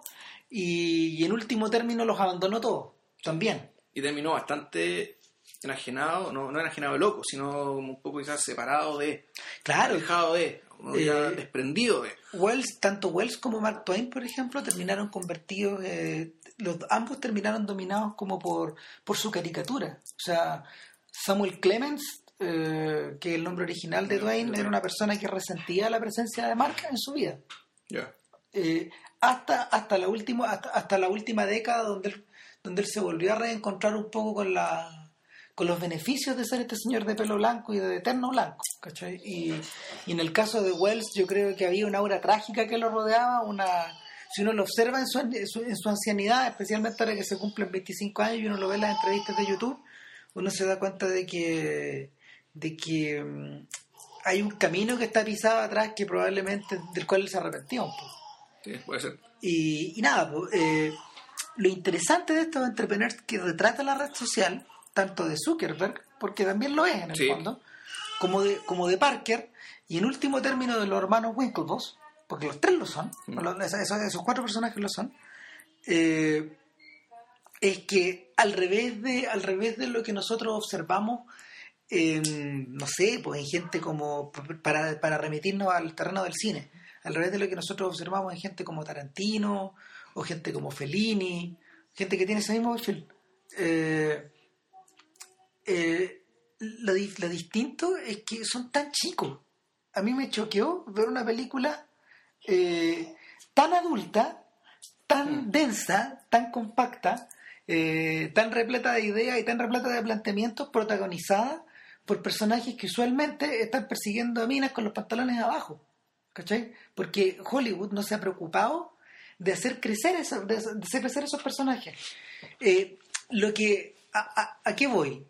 y, y en último término los abandonó todos también. Y terminó bastante enajenado, no, no enajenado de loco, sino como un poco quizás separado de, Claro, alejado de, Eh, desprendido de. Wells, tanto Wells como Mark Twain, por ejemplo, terminaron convertidos, eh, los, ambos terminaron dominados como por, por su caricatura. O sea, Samuel Clemens, eh, que el nombre original de de era una persona que resentía la presencia de Mark en su vida. Ya. Eh, hasta, hasta, la última, hasta, hasta la última década donde él, donde él se volvió a reencontrar un poco con la con los beneficios de ser este señor de pelo blanco y de eterno blanco ¿cachai? Y, y en el caso de Wells yo creo que había una aura trágica que lo rodeaba una si uno lo observa en su, en su, en su ancianidad especialmente ahora que se cumplen 25 años y uno lo ve en las entrevistas de YouTube uno se da cuenta de que de que mm, hay un camino que está pisado atrás que probablemente del cual él se arrepentía un poco Sí, puede ser. y, y nada, pues, eh, lo interesante de estos entrepreneurs que retrata la red social, tanto de Zuckerberg, porque también lo es en el Sí. fondo, como de, como de Parker, y en último término de los hermanos Winklevoss, porque los tres lo son, Mm. los- esos, esos cuatro personajes lo son, eh, es que al revés de, al revés de lo que nosotros observamos en, no sé, pues en gente como, para, para remitirnos al terreno del cine, al revés de lo que nosotros observamos en gente como Tarantino, o gente como Fellini, gente que tiene ese mismo perfil. Eh, eh, lo, di- lo distinto es que son tan chicos. A mí me choqueó ver una película eh, tan adulta, tan Mm. densa, tan compacta, eh, tan repleta de ideas y tan repleta de planteamientos, protagonizada por personajes que usualmente están persiguiendo a minas con los pantalones abajo. ¿Cachai? Porque Hollywood no se ha preocupado de hacer crecer, eso- de hacer crecer esos personajes. Eh, lo que, a, a- ¿A qué voy?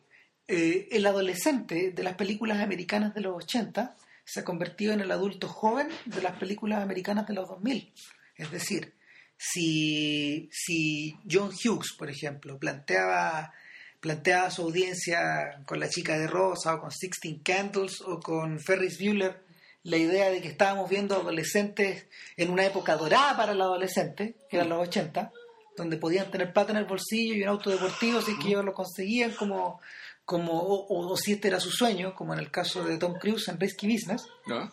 Eh, el adolescente de las películas americanas de los 80 se ha convertido en el adulto joven de las películas americanas de los 2000. Es decir, si, si John Hughes, por ejemplo, planteaba, planteaba a su audiencia con La chica de rosa o con Sixteen Candles o con Ferris Bueller la idea de que estábamos viendo adolescentes en una época dorada para el adolescente, que eran los 80, donde podían tener plata en el bolsillo y un auto deportivo si es que ellos lo conseguían como, como o, si este era su sueño, como en el caso de Tom Cruise en Risky Business. ¿No?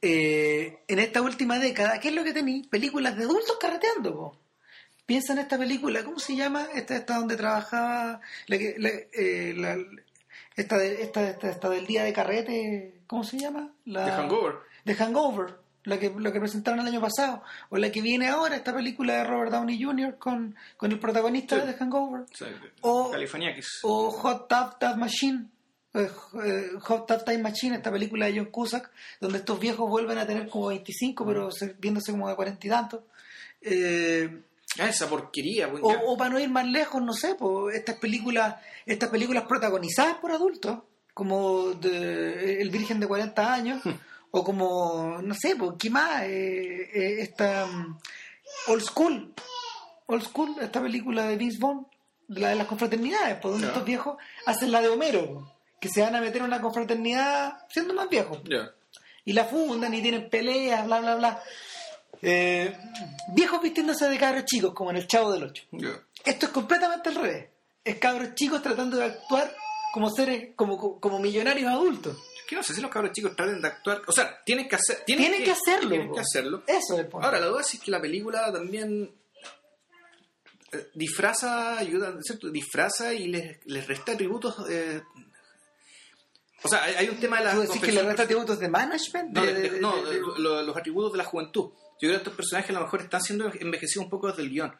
Eh, en esta última década, ¿qué es lo que tenéis? Películas de adultos carreteando. po. Piensa en esta película, ¿cómo se llama? Esta, esta donde trabajaba, la que, la- eh, la- esta, de- esta, esta, esta del día de carrete, ¿cómo se llama? La, The Hangover. The Hangover, la que, la que presentaron el año pasado, o la que viene ahora, esta película de Robert Downey Jr. con, con el protagonista Sí. de The Hangover. O sea, O- Californiakis. O Hot Tub Time Machine. eh, eh, Hot Tub Time Machine, esta película de John Cusack, donde estos viejos vuelven a tener como 25, pero se- viéndose como de 40 y tantos. Eh, Ah, esa porquería. pues, o, o para no ir más lejos, no sé, pues, estas películas, estas películas protagonizadas por adultos, como de El Virgen de 40 años, o como, no sé, pues, ¿qué más? Eh, eh, esta mm, Old School, Old School, esta película de Vince Vaughn, la de las confraternidades, pues donde estos viejos hacen la de Homero, que se van a meter en una confraternidad siendo más viejos. Y la fundan y tienen peleas, bla, bla, bla. Eh, viejos vistiéndose de cabros chicos, como en el Chavo del Ocho. Esto es completamente al revés. Es cabros chicos tratando de actuar como seres, como, como, millonarios adultos. Que no sé si los cabros chicos traten de actuar. O sea, tienen que hacer. Tienen, Tienen que hacerlo, Tienen que hacerlo. Eso es. Ahora, la duda es que la película también eh, disfraza, ayuda, ¿cierto? Disfraza y les, les resta atributos. eh, o sea, hay, un tema de la. ¿Tú decís que le resta atributos de management? No, De- de- de- no, los atributos de la juventud. Yo creo que estos personajes a lo mejor están siendo envejecidos un poco desde el guion.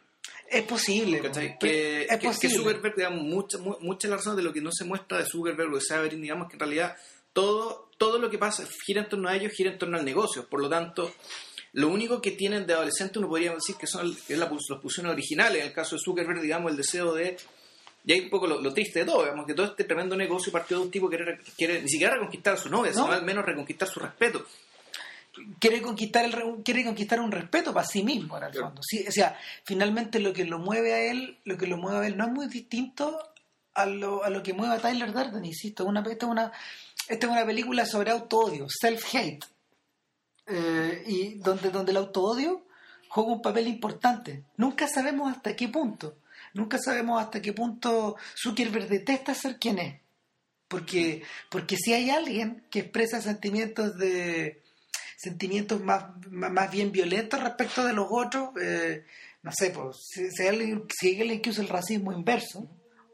Es posible. Que, es que, que posible. Zuckerberg, digamos, mucha, mu- mucha la razón de lo que no se muestra de Zuckerberg o de Severin, digamos que en realidad todo, todo lo que pasa gira en torno a ellos, gira en torno al negocio. Por lo tanto, lo único que tienen de adolescente uno podría decir que son que es la, las pulsiones originales. En el caso de Zuckerberg, digamos, el deseo de... Y hay un poco lo, lo triste de todo, digamos, que todo este tremendo negocio partió de un tipo que quiere, quiere ni siquiera reconquistar a su novia, No. sino al menos reconquistar su respeto. Quiere conquistar el re- quiere conquistar un respeto para sí mismo en el fondo. Sí, o sea finalmente lo que lo mueve a él lo que lo mueve a él no es muy distinto a lo, a lo que mueve a Tyler Durden insisto. Una, esta es una esta es una película sobre autoodio self hate y donde donde el autoodio juega un papel importante. Nunca sabemos hasta qué punto. Nunca sabemos hasta qué punto Zuckerberg detesta ser quien es. Porque porque si hay alguien que expresa sentimientos de sentimientos más, más, bien violentos respecto de los otros, eh, no sé, pues, si, si alguien, si que usa el racismo inverso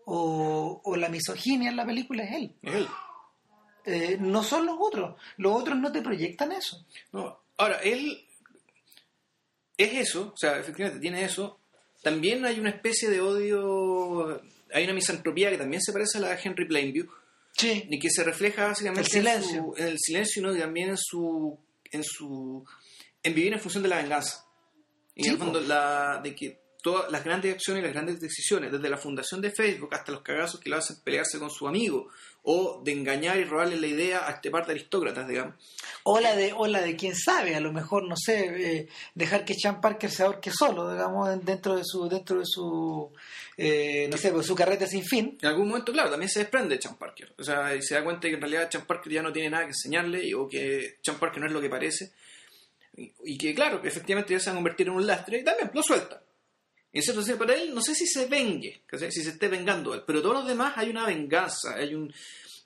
o, o la misoginia en la película es él. Él. Eh, no son los otros. Los otros no te proyectan eso. No, ahora, él es eso, o sea, efectivamente tiene eso. También hay una especie de odio, hay una misantropía que también se parece a la de Henry Plainview, Sí. y que se refleja básicamente El silencio. En, su- en el silencio ¿no? y también en su, en su en vivir en función de la venganza. Y Sí, en el fondo, la, de que todas las grandes acciones y las grandes decisiones, desde la fundación de Facebook hasta los cagazos que lo hacen pelearse con su amigo, o de engañar y robarle la idea a este par de aristócratas, digamos. O la de, o la de quién sabe, a lo mejor, no sé, eh, dejar que Sean Parker se ahorque solo, digamos, en- dentro de su, dentro de su, eh, no sé, pues su carrete sin fin. En algún momento, claro, también se desprende de Chan Parker. O sea, y se da cuenta que en realidad Chan Parker ya no tiene nada que enseñarle o que Chan Parker no es lo que parece. Y, y que, claro, que efectivamente ya se va a convertir en un lastre y también lo suelta. En cierto sentido, para él, no sé si se vengue, si se esté vengando él, pero todos los demás hay una venganza, hay un...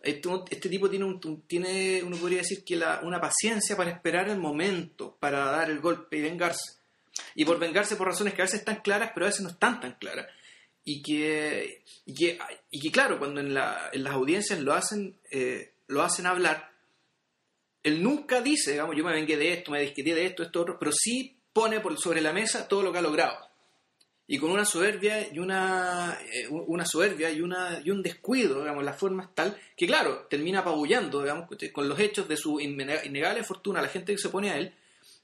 Este, este tipo tiene, un, tiene, uno podría decir que la, una paciencia para esperar el momento, para dar el golpe y vengarse. Y por vengarse por razones que a veces están claras, pero a veces no están tan claras y que, y que, y que claro, cuando en, la- en las audiencias lo hacen, eh, lo hacen hablar, él nunca dice, digamos, yo me vengué de esto, me disqueté de esto, esto, otro, pero sí pone por sobre la mesa todo lo que ha logrado. Y con una soberbia y una, eh, una soberbia y, una, y un descuido, digamos, las formas tal, que claro, termina apabullando, digamos, con los hechos de su innega- innegable fortuna a la gente que se opone a él,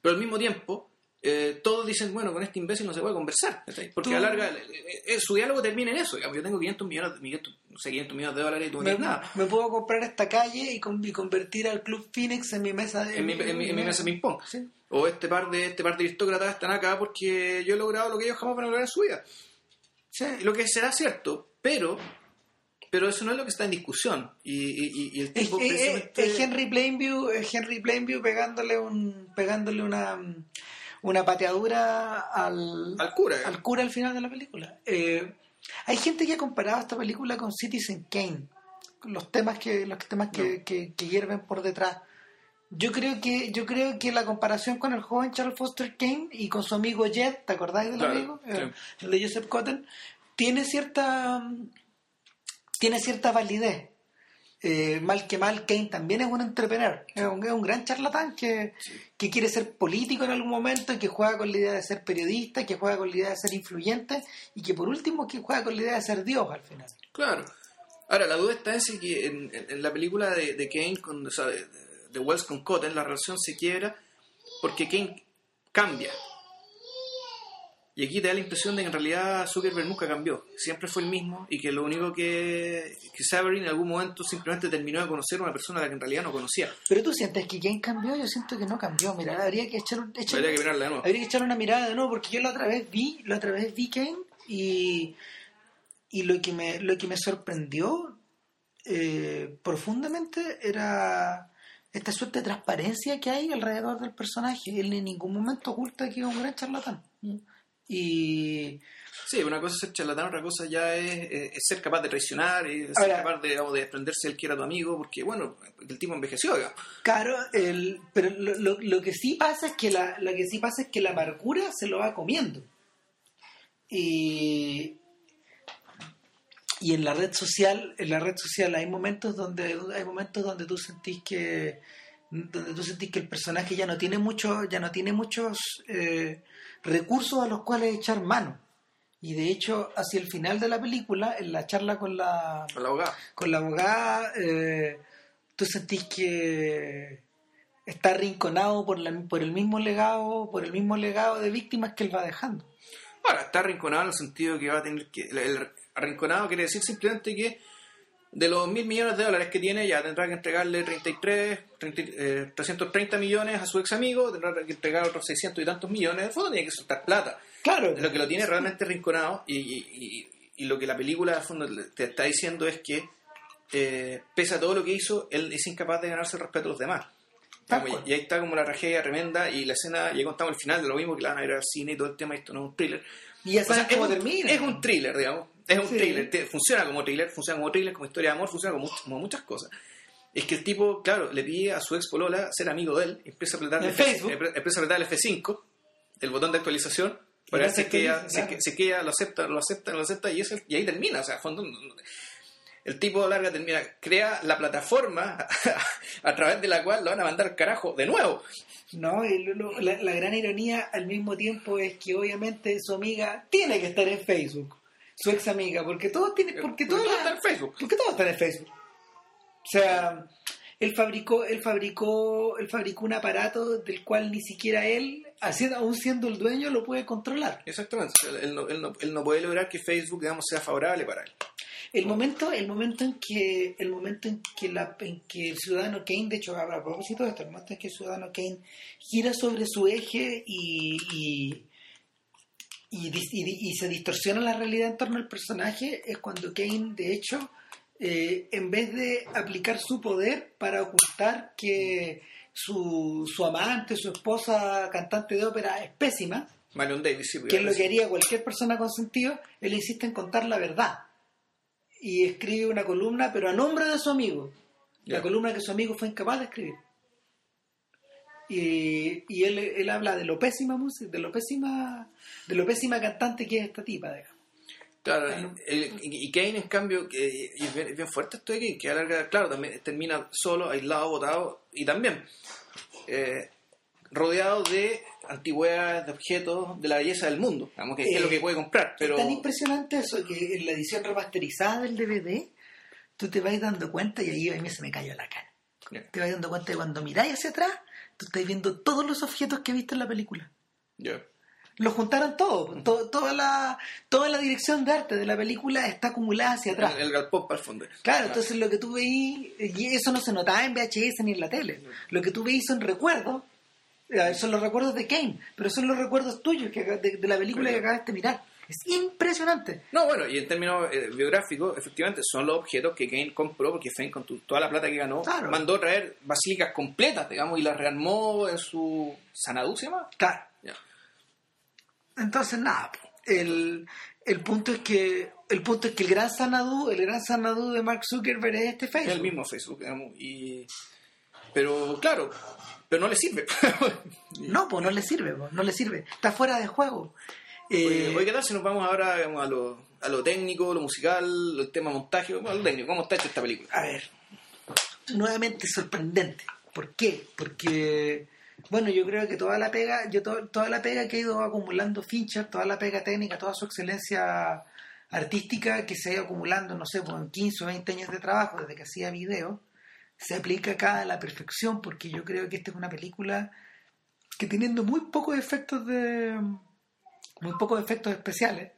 pero al mismo tiempo eh, todos dicen, bueno, con este imbécil no se puede conversar, ¿cachai? porque Tú- a larga eh, eh, su diálogo termina en eso, digamos, yo tengo 500 millones, 500, no sé, 500 millones de dólares y tú no tienes nada. me puedo comprar esta calle y, con- y convertir al Club Phoenix en mi mesa de, En mi, en mi- en mi mesa de ping-pong. Sí. O este par de este par de aristócratas están acá porque yo he logrado lo que ellos jamás van a lograr en su vida. Sí. Lo que será cierto, pero pero eso no es lo que está en discusión. Y, y- y el tipo es- precisamente- es Henry Plainview, es Henry Plainview pegándole un pegándole una una pateadura al, al cura. al cura al final de la película. Eh, hay gente que ha comparado esta película con Citizen Kane, los temas que los temas que, que, que hierven por detrás. Yo creo que yo creo que la comparación con el joven Charles Foster Kane y con su amigo Jed, ¿te acordáis del Claro, amigo? sí. Eh, el de Joseph Cotton, tiene cierta tiene cierta validez. Eh, mal que mal, Kane también es un entrepreneur, es un, es un gran charlatán que, que quiere ser político en algún momento, que juega con la idea de ser periodista, que juega con la idea de ser influyente y que por último que juega con la idea de ser Dios al final. Claro. Ahora, la duda está en si que en, en- en la película de, de Kane, con, o sea, de, de Wells con Cotton, la relación se quiebra porque Kane cambia. Y aquí te da la impresión de que en realidad Zuckerberg nunca cambió, siempre fue el mismo y que lo único que, que Saverin en algún momento simplemente terminó de conocer a una persona a la que en realidad no conocía. Pero tú sientes que Kane cambió, yo siento que no cambió. Mira, habría que echar, echar- Habría que de nuevo. habría que echar una mirada de nuevo porque yo la otra vez vi, la otra vez vi Kane y y lo que me, lo que me sorprendió eh, profundamente era esta suerte de transparencia que hay alrededor del personaje. Él en ningún momento oculta que es un gran charlatán. Y Sí, una cosa es ser charlatán, otra cosa ya es, es- es ser capaz de traicionar, y ser Ahora- capaz de, digamos, de desprenderse del que era tu amigo, porque, bueno, el tipo envejeció, digamos. Claro, el, pero lo, lo- lo que sí pasa es que la, lo que sí pasa es que la amargura se lo va comiendo. Y, y en la red social, en la red social hay momentos donde hay momentos donde tú sentís que donde tú sentís que el personaje ya no tiene mucho, ya no tiene muchos eh, recursos a los cuales echar mano. Y de hecho, hacia el final de la película, en la charla con la, Con la abogada. con la abogada, eh, tú sentís que está arrinconado por, la, por el mismo legado, por el mismo legado de víctimas que él va dejando. Ahora, está arrinconado en el sentido que va a tener que... El, el arrinconado quiere decir simplemente que de los mil millones de dólares que tiene, ya tendrá que entregarle 33, 30, eh, 330 millones a su ex amigo, tendrá que entregar otros 600 y tantos millones, en el fondo tiene que soltar plata. Claro, Lo que lo tiene realmente rinconado y, y- y- y lo que la película de fondo te está diciendo es que eh, pese a todo lo que hizo, él es incapaz de ganarse el respeto de los demás. Y ahí está como la tragedia tremenda y la escena, ya contamos el final de lo mismo que la van a ir al cine y todo el tema, esto no es un thriller. y ya O sea, es, un, termina. es un thriller, digamos. Es un Sí. thriller. Funciona como thriller, funciona como thriller, como historia de amor, funciona como, como muchas cosas. Es que el tipo, claro, le pide a su ex polola ser amigo de él, empieza a apretar el F- Facebook. empre- empieza a apretar el F5, el botón de actualización, para ver si es se claro. si es que ella lo acepta, lo acepta, lo acepta, y, es el- y ahí termina. O sea, fondo, el tipo larga termina, crea la plataforma a través de la cual lo van a mandar carajo de nuevo. No, y lo- lo- la, la gran ironía al mismo tiempo es que obviamente su amiga tiene que estar en Facebook, su ex amiga, porque todos tienen, porque todos todo está en Facebook. porque todos están en Facebook. O sea, él fabricó, él fabricó, él fabricó un aparato del cual ni siquiera él, haciendo, aún siendo el dueño, lo puede controlar. Exactamente. Él, él no, él no- él no puede lograr que Facebook, digamos, sea favorable para él. El momento, el momento en que, el momento en que la, en que el ciudadano Kane, de hecho, a propósito de esto, el momento en que el ciudadano Kane gira sobre su eje y, y, y, y- y se distorsiona la realidad en torno al personaje, es cuando Kane, de hecho, eh, en vez de aplicar su poder para ocultar que su, su amante, su esposa cantante de ópera es pésima, Marion Davis, sí. que es lo que haría cualquier persona con sentido, él insiste en contar la verdad. Y escribe una columna, pero a nombre de su amigo. La columna que su amigo fue incapaz de escribir. Y, y él, él habla de lo pésima música, de lo pésima, de lo pésima cantante que es esta tipa, digamos. Claro, Claro. el- y Kane, en cambio, que, y es bien, es bien fuerte esto de Kane, que alarga, claro, también termina solo, aislado, botado, y también eh, rodeado de antigüedades, de objetos, de la belleza del mundo, digamos, que, es lo que puede comprar, pero... Es tan impresionante eso que en la edición remasterizada del DVD, tú te vas dando cuenta, y ahí a mí se me cayó la cara. Te vas dando cuenta de cuando miráis hacia atrás, tú estás viendo todos los objetos que viste en la película. ya. Lo juntaron todo, to- toda, la, toda la dirección de arte de la película está acumulada hacia atrás. El, el galpón para el fondo. Claro, entonces lo que tú veís, y eso no se notaba en VHS ni en la tele, lo que tú veís son recuerdos, eh, son los recuerdos de Kane, pero son los recuerdos tuyos que, de la película que acabaste de mirar. Es impresionante. No, bueno, y en términos eh, biográficos, efectivamente, son los objetos que Kane compró, porque Kane con tu- toda la plata que ganó, Claro. mandó a traer basílicas completas, digamos, y las rearmó en su Sanadú, ¿se llama? Claro. Entonces, nada, el, el punto es que el punto es que el gran Sanadú, el gran Sanadú de Mark Zuckerberg es este Es Facebook. el mismo Facebook, digamos, y... Pero, claro, pero no le sirve. No, pues no le sirve, no le sirve. Está fuera de juego. Eh, Oye, ¿qué tal si nos vamos ahora digamos, a, lo, a lo técnico, lo musical, el tema montaje, bueno, lo técnico, ¿cómo está hecha esta película? a ver, nuevamente sorprendente. ¿Por qué? Porque, bueno, yo creo que toda la pega, yo to- toda la pega que ha ido acumulando Fincher, toda la pega técnica, toda su excelencia artística que se ha ido acumulando, no sé, pues en 15 o 20 años de trabajo desde que hacía video, se aplica acá a la perfección, porque yo creo que esta es una película que teniendo muy pocos efectos de muy pocos efectos especiales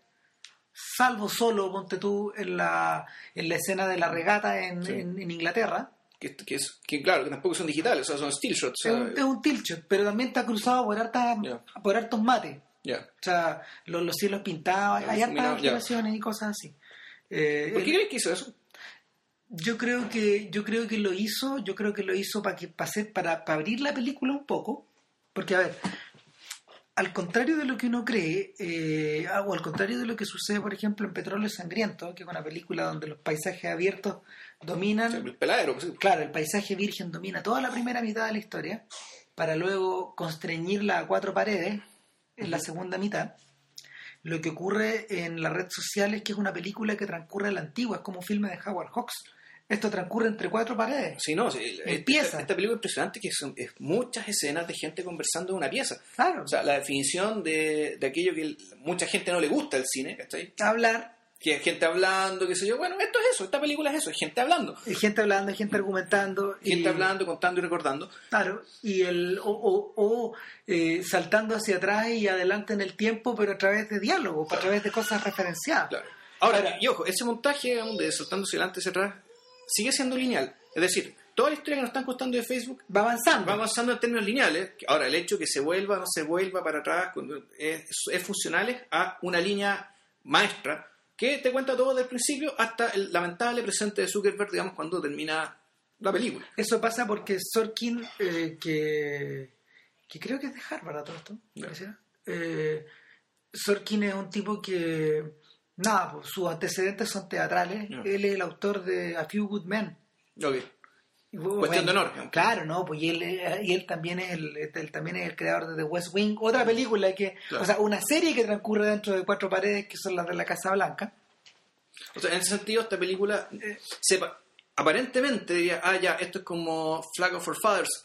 salvo solo ponte tú en la en la escena de la regata en, Sí. en- en Inglaterra Que, que, es, que claro, que tampoco son digitales, o sea, son still shots. es un, es un tilt shot, pero también está cruzado por hartas Ya. por hartos mates ya. o sea los, los cielos pintados hay hartas alteraciones y cosas así Eh, ¿Por qué crees que hizo eso? yo creo que yo creo que lo hizo yo creo que lo hizo para que para, hacer- para, para abrir la película un poco porque a ver al contrario de lo que uno cree eh, o al contrario de lo que sucede por ejemplo en Petróleo Sangriento que es una película donde los paisajes abiertos dominan El peladero. pues, claro el paisaje virgen domina toda la primera mitad de la historia para luego constreñirla a cuatro paredes en la segunda mitad lo que ocurre en la red social es que es una película que transcurre a la antigua, es como un filme de Howard Hawks. Esto transcurre entre cuatro paredes. Sí, no, sí, el- Empieza. Esta, esta película es impresionante que son es muchas escenas de gente conversando en una pieza. Claro. O sea, la definición de, de aquello que el- mucha gente no le gusta el cine, ¿cachai? hablar, Que es gente hablando, qué sé yo. Bueno, esto es eso, esta película es eso, es gente hablando. hay gente hablando, hay gente argumentando. y- Gente hablando, contando y recordando. Claro, y el, o, o- o, eh, saltando hacia atrás y adelante en el tiempo, pero a través de diálogo, a través de cosas referenciadas. Claro. Ahora, Ahora- y ojo, ese montaje de saltándose adelante hacia atrás sigue siendo lineal. Es decir, toda la historia que nos están contando de Facebook Va avanzando. va avanzando en términos lineales. Ahora, el hecho que se vuelva o no se vuelva para atrás es, es funcional a una línea maestra que te cuenta todo desde el principio hasta el lamentable presente de Zuckerberg, digamos, cuando termina la película. Eso pasa porque Sorkin, eh, que, que creo que es de Harvard a todo esto. ¿pareciera? Eh, Sorkin es un tipo que, nada, pues, sus antecedentes son teatrales. Él es el autor de A Few Good Men. Ok. Y, bueno, Cuestión de honor. Claro, no, pues y él, y él también es el, él también es el creador de The West Wing, otra película que, Claro. o sea, una serie que transcurre dentro de cuatro paredes que son las de la Casa Blanca. O sea, en ese sentido, esta película eh, sepa, aparentemente diría, ah, ya, esto es como Flag of Our Fathers,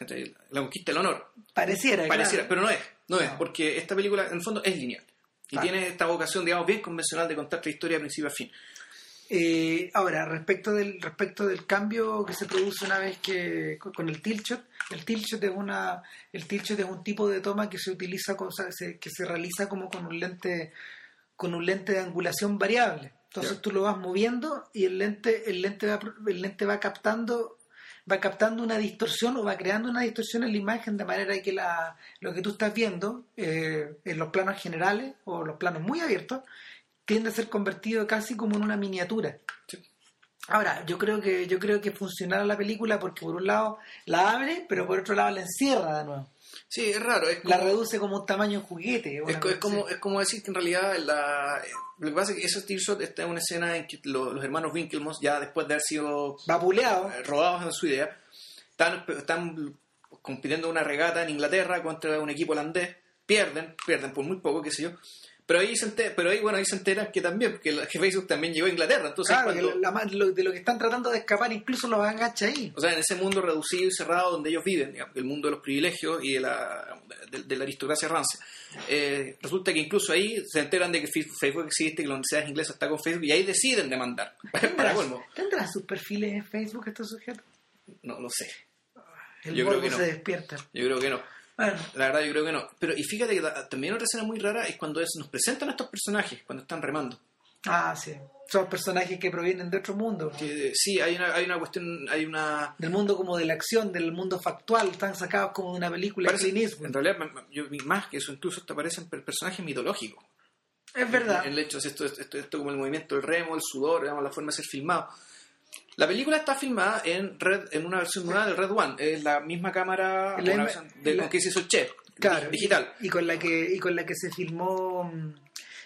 la conquista del honor. Pareciera, Pareciera, claro. pero no es, no es, No. porque esta película en el fondo es lineal. Y Claro. tiene esta vocación, digamos, bien convencional de contar la historia de principio a fin. Eh, ahora, respecto del respecto del cambio que se produce una vez que con, el tilt shot, el tilt shot es una el tilt shot es un tipo de toma que se utiliza con- o sea, se- que se realiza como con un lente con un lente de angulación variable. Entonces tú lo vas moviendo y el lente el lente va el lente va captando va captando una distorsión o va creando una distorsión en la imagen de manera que la, lo que tú estás viendo eh, en los planos generales o los planos muy abiertos tiende a ser convertido casi como en una miniatura. Sí. Ahora, yo creo que yo creo que funcionará la película porque por un lado la abre, pero por otro lado la encierra de nuevo. Sí, es raro, es como, La reduce como un tamaño juguete. es, como, es como decir que en realidad la, lo que pasa es que ese Shot está en una escena en que lo- los hermanos Winklevoss, ya después de haber sido vapuleado. eh, robados en su idea, están, están compitiendo una regata en Inglaterra contra un equipo holandés, pierden, pierden por muy poco, qué sé yo. Pero ahí se enter- pero ahí, bueno, ahí se enteran que también, porque Facebook también llegó a Inglaterra. Entonces, Claro, cuando- que la- la- lo- de lo que están tratando de escapar incluso los agacha ahí. o sea, en ese mundo reducido y cerrado donde ellos viven, digamos, el mundo de los privilegios y de la, de, de la aristocracia rancia, eh, resulta que incluso ahí se enteran de que Facebook existe, que la Universidad Inglesa está con Facebook y ahí deciden demandar. Para ¿Tendrán, colmo. ¿Tendrán sus perfiles en Facebook estos sujetos? No lo sé. El Yo creo no. se despierta. Yo creo que no. Bueno, La verdad, yo creo que no. Pero, y fíjate que ta- también otra escena muy rara es cuando es- nos presentan a estos personajes, cuando están remando. ah, sí. Son personajes que provienen de otro mundo. Sí, hay una, hay una cuestión, hay una... Del mundo como de la acción, del mundo factual. Están sacados como de una película parece- en realidad, yo, más que eso, incluso te parecen per- personajes mitológicos. Es verdad. El hecho es esto, esto, esto como el movimiento del remo, el sudor, digamos, la forma de ser filmado. La película está filmada en red, en una versión nueva del Red One. Es la misma cámara La misma- de, la- con que se hizo el Che, Claro, digital. Y, y con la que y con la que se filmó mm,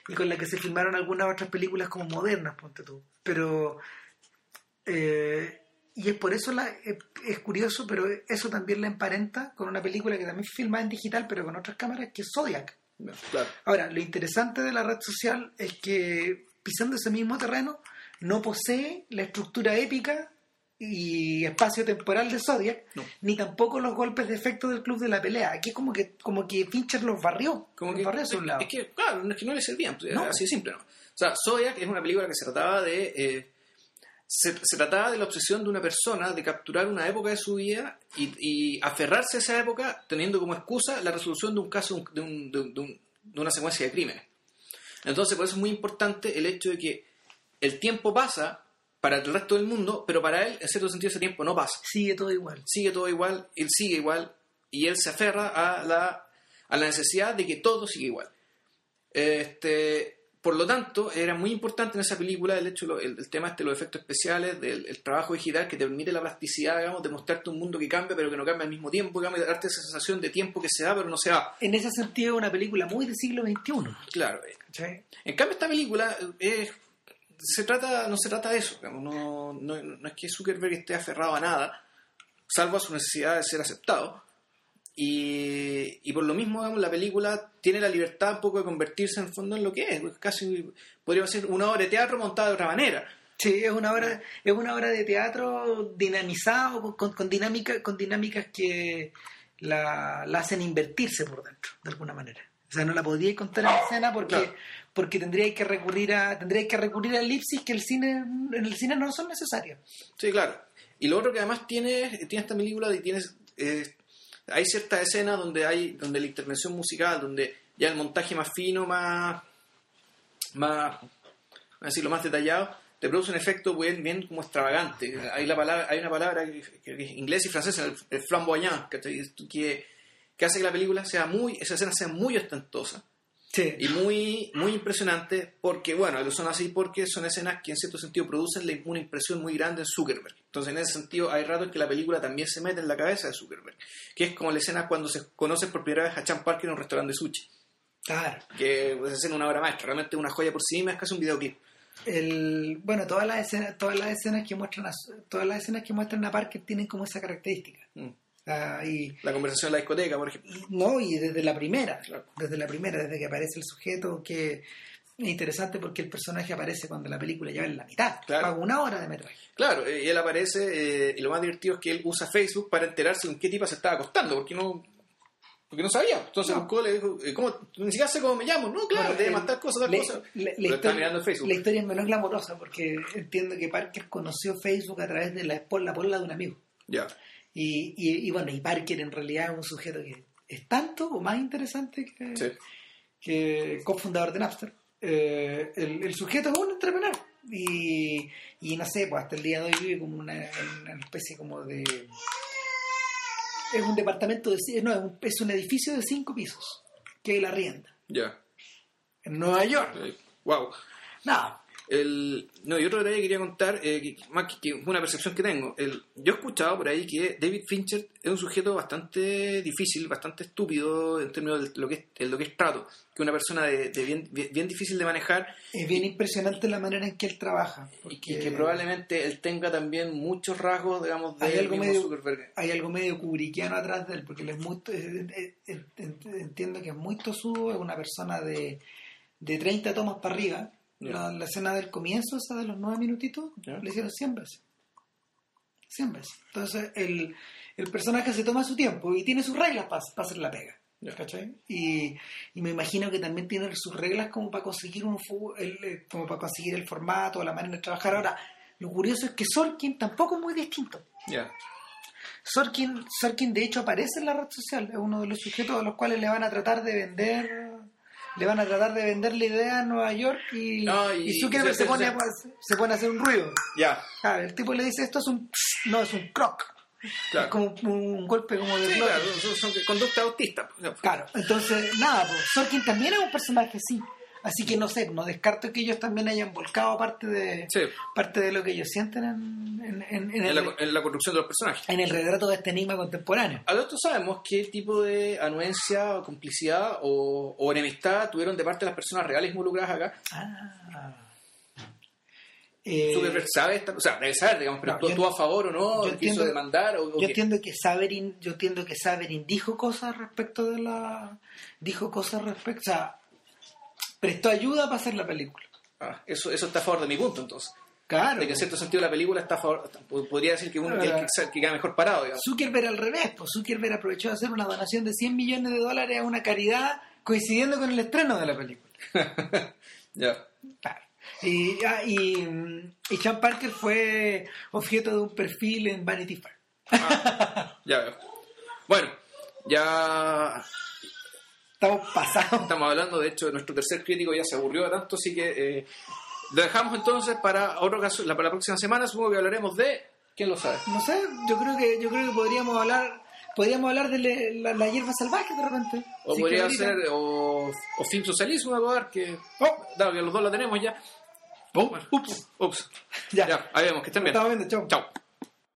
y con la que se filmaron algunas otras películas como modernas, ponte tú. Pero eh, y es por eso la es, es curioso, pero eso también la emparenta con una película que también filmada en digital, pero con otras cámaras, que es Zodiac. Claro. Ahora, lo interesante de la red social es que pisando ese mismo terreno no posee la estructura épica y espacio temporal de Zodiac, No. ni tampoco los golpes de efecto del club de la pelea. Aquí es como que como que Fincher los barrió, Como los que, barrió a su es, lado. es que, claro, es que no le servían, pues, No. así de simple, ¿no? O sea, Zodiac es una película que se trataba de... eh, se, se trataba de la obsesión de una persona de capturar una época de su vida y, y aferrarse a esa época teniendo como excusa la resolución de un caso, de, un- de un- de un- de una secuencia de crímenes. Entonces, por eso es muy importante el hecho de que el tiempo pasa para el resto del mundo, pero para él, en cierto sentido, ese tiempo no pasa Sigue todo igual. sigue todo igual, él sigue igual y él se aferra a la, a la necesidad de que todo siga igual. Este, por lo tanto, era muy importante en esa película el hecho, el, el tema este, los efectos especiales, del el trabajo digital que te permite la plasticidad, digamos, de mostrarte un mundo que cambia, pero que no cambia al mismo tiempo, digamos, y darte esa sensación de tiempo que se da, pero no se da. En ese sentido, es una película muy del siglo XXI. Claro. eh. ¿cachai? En cambio, esta película eh, se trata, no se trata de eso. no, no, no es que Zuckerberg esté aferrado a nada, salvo a su necesidad de ser aceptado. Y, y por lo mismo, la película tiene la libertad un poco de convertirse en fondo en lo que es. pues, Casi podría ser una obra de teatro montada de otra manera. Sí, es una obra, es una obra de teatro dinamizado con, con, con dinámica, con dinámicas que la, la hacen invertirse por dentro, de alguna manera. O sea, no la podríais contar en escena porque, porque tendríais que recurrir a, tendríais que recurrir a elipsis que el cine, en el cine no son necesarias. Sí, claro. Y lo otro que además tiene, tiene esta película y tienes eh, hay ciertas escenas donde hay donde la intervención musical, donde ya el montaje más fino, más más decirlo más detallado, te produce un efecto bien, bien como extravagante. Hay la palabra, hay una palabra que, que es inglés y francesa, el, el flamboyant, que, que, que hace que la película sea muy, esa escena sea muy ostentosa Sí. y muy, muy impresionante porque, bueno, son así porque son escenas que en cierto sentido producen una impresión muy grande en Zuckerberg. Entonces, en ese sentido, hay ratos que la película también se mete en la cabeza de Zuckerberg, que es como la escena cuando se conoce por primera vez a Chan Parker en un restaurante de sushi, Claro. que pues, es una obra maestra, realmente una joya por sí misma, es casi un videoclip. El, bueno, todas las escenas, todas las escenas que muestran a, todas las escenas que muestran a Parker tienen como esa característica. Mm. Ah, y, La conversación en la discoteca, por ejemplo. No, y desde la primera, Claro. desde la primera, desde que aparece el sujeto, que es interesante porque el personaje aparece cuando la película ya en la mitad, Claro. paga una hora de metraje. Claro, eh, y él aparece, eh, y lo más divertido es que él usa Facebook para enterarse con qué tipa se estaba acostando, porque no porque no sabía. Entonces No. buscó, le dijo, eh, ¿cómo? Ni siquiera sé cómo me llamo. No, claro, Bueno, debe matar cosas, tal cosa. la- la Pero está historia- mirando en Facebook. La historia es menos glamorosa porque entiendo que Parker conoció Facebook a través de la esposa, la polla de un amigo. Ya. Y, y, y bueno, y Parker en realidad es un sujeto que es tanto o más interesante que, Sí. que cofundador de Napster. Eh, el, el sujeto es un entrepreneur. Y, y no sé, pues hasta el día de hoy vive como una, una especie como de... Es un departamento de... No, es un, es un edificio de cinco pisos que él arrienda. Ya. En Nueva York. Wow. No, El, no, y otro detalle que quería contar, eh, que, más que, que una percepción que tengo. El, yo he escuchado por ahí que David Fincher es un sujeto bastante difícil, bastante estúpido en términos de lo que es, en lo que es trato. Que una persona de, de bien, bien, bien difícil de manejar es bien impresionante la manera en que él trabaja. y Porque que, que probablemente él tenga también muchos rasgos, digamos, de Hay algo medio- Zuckerberg. hay algo medio kubrickiano atrás de él, porque él es muy, eh, eh, eh, ent- entiendo que es muy tosudo, es una persona de, de 30 tomas para arriba. La, la escena del comienzo, esa de los nueve minutitos, Ya. le hicieron 100 veces. 100 veces. Entonces, el, el personaje se toma su tiempo y tiene sus reglas para hacer la pega. ¿cachai? Y, y me imagino que también tiene sus reglas como para conseguir un el, eh, como para conseguir el formato, la manera de trabajar. Ahora, lo curioso es que Sorkin tampoco es muy distinto. Ya. Sorkin, Sorkin de hecho aparece en la red social, es uno de los sujetos a los cuales le van a tratar de vender le van a tratar de vender la idea en Nueva York y, Ah, y- y Zuckerberg sí, se, sí, pone sí. A, se pone a hacer un ruido. Ya. Claro, el tipo le dice esto es un no, es un croc. Claro. Es como un, un golpe como de Sí, claro, son, son conductas autistas. pues. Claro, entonces, nada, pues, Sorkin también es un personaje así. Así que no sé, no descarto que ellos también hayan volcado parte de Sí. parte de lo que ellos sienten en, en- en- en En el, la, en la construcción de los personajes. en el retrato de este enigma contemporáneo. A lo otro sabemos qué tipo de anuencia o complicidad o, o enemistad tuvieron de parte de las personas reales involucradas acá. Ah. Eh, Zuckerberg sabe, esta- o sea, debe saber, digamos, pero No, tú, yo- tú a favor o no, yo quiso demandar o, o yo qué? entiendo que Saverin, yo entiendo que Saverin dijo cosas respecto de la dijo cosas respecto, o sea, prestó ayuda para hacer la película. Ah, eso, eso está a favor de mi punto, entonces. Claro. De que en cierto sentido la película está a favor, podría decir que uno el que, que queda mejor parado, digamos. Zuckerberg al revés, pues Zuckerberg aprovechó de hacer una donación de 100 millones de dólares a una caridad coincidiendo con el estreno de la película. Ya. Claro. Y, ah, y, y Sean Parker fue objeto de un perfil en Vanity Fair. Ah, ya veo. Bueno, ya Estamos pasados. estamos hablando, de hecho, nuestro tercer crítico ya se aburrió de tanto, así que eh, lo dejamos entonces para otro caso, la, para la próxima semana, supongo que hablaremos de... ¿Quién lo sabe? No sé, yo creo que yo creo que podríamos hablar Podríamos hablar de le- la, la hierba salvaje de repente. O podría ser, o, o film socialismo, a que, Oh, dado que los dos lo tenemos ya. oh, ups. ups. Ya. Ya, ahí vemos, que estén bien. Estamos viendo, chao. Chao.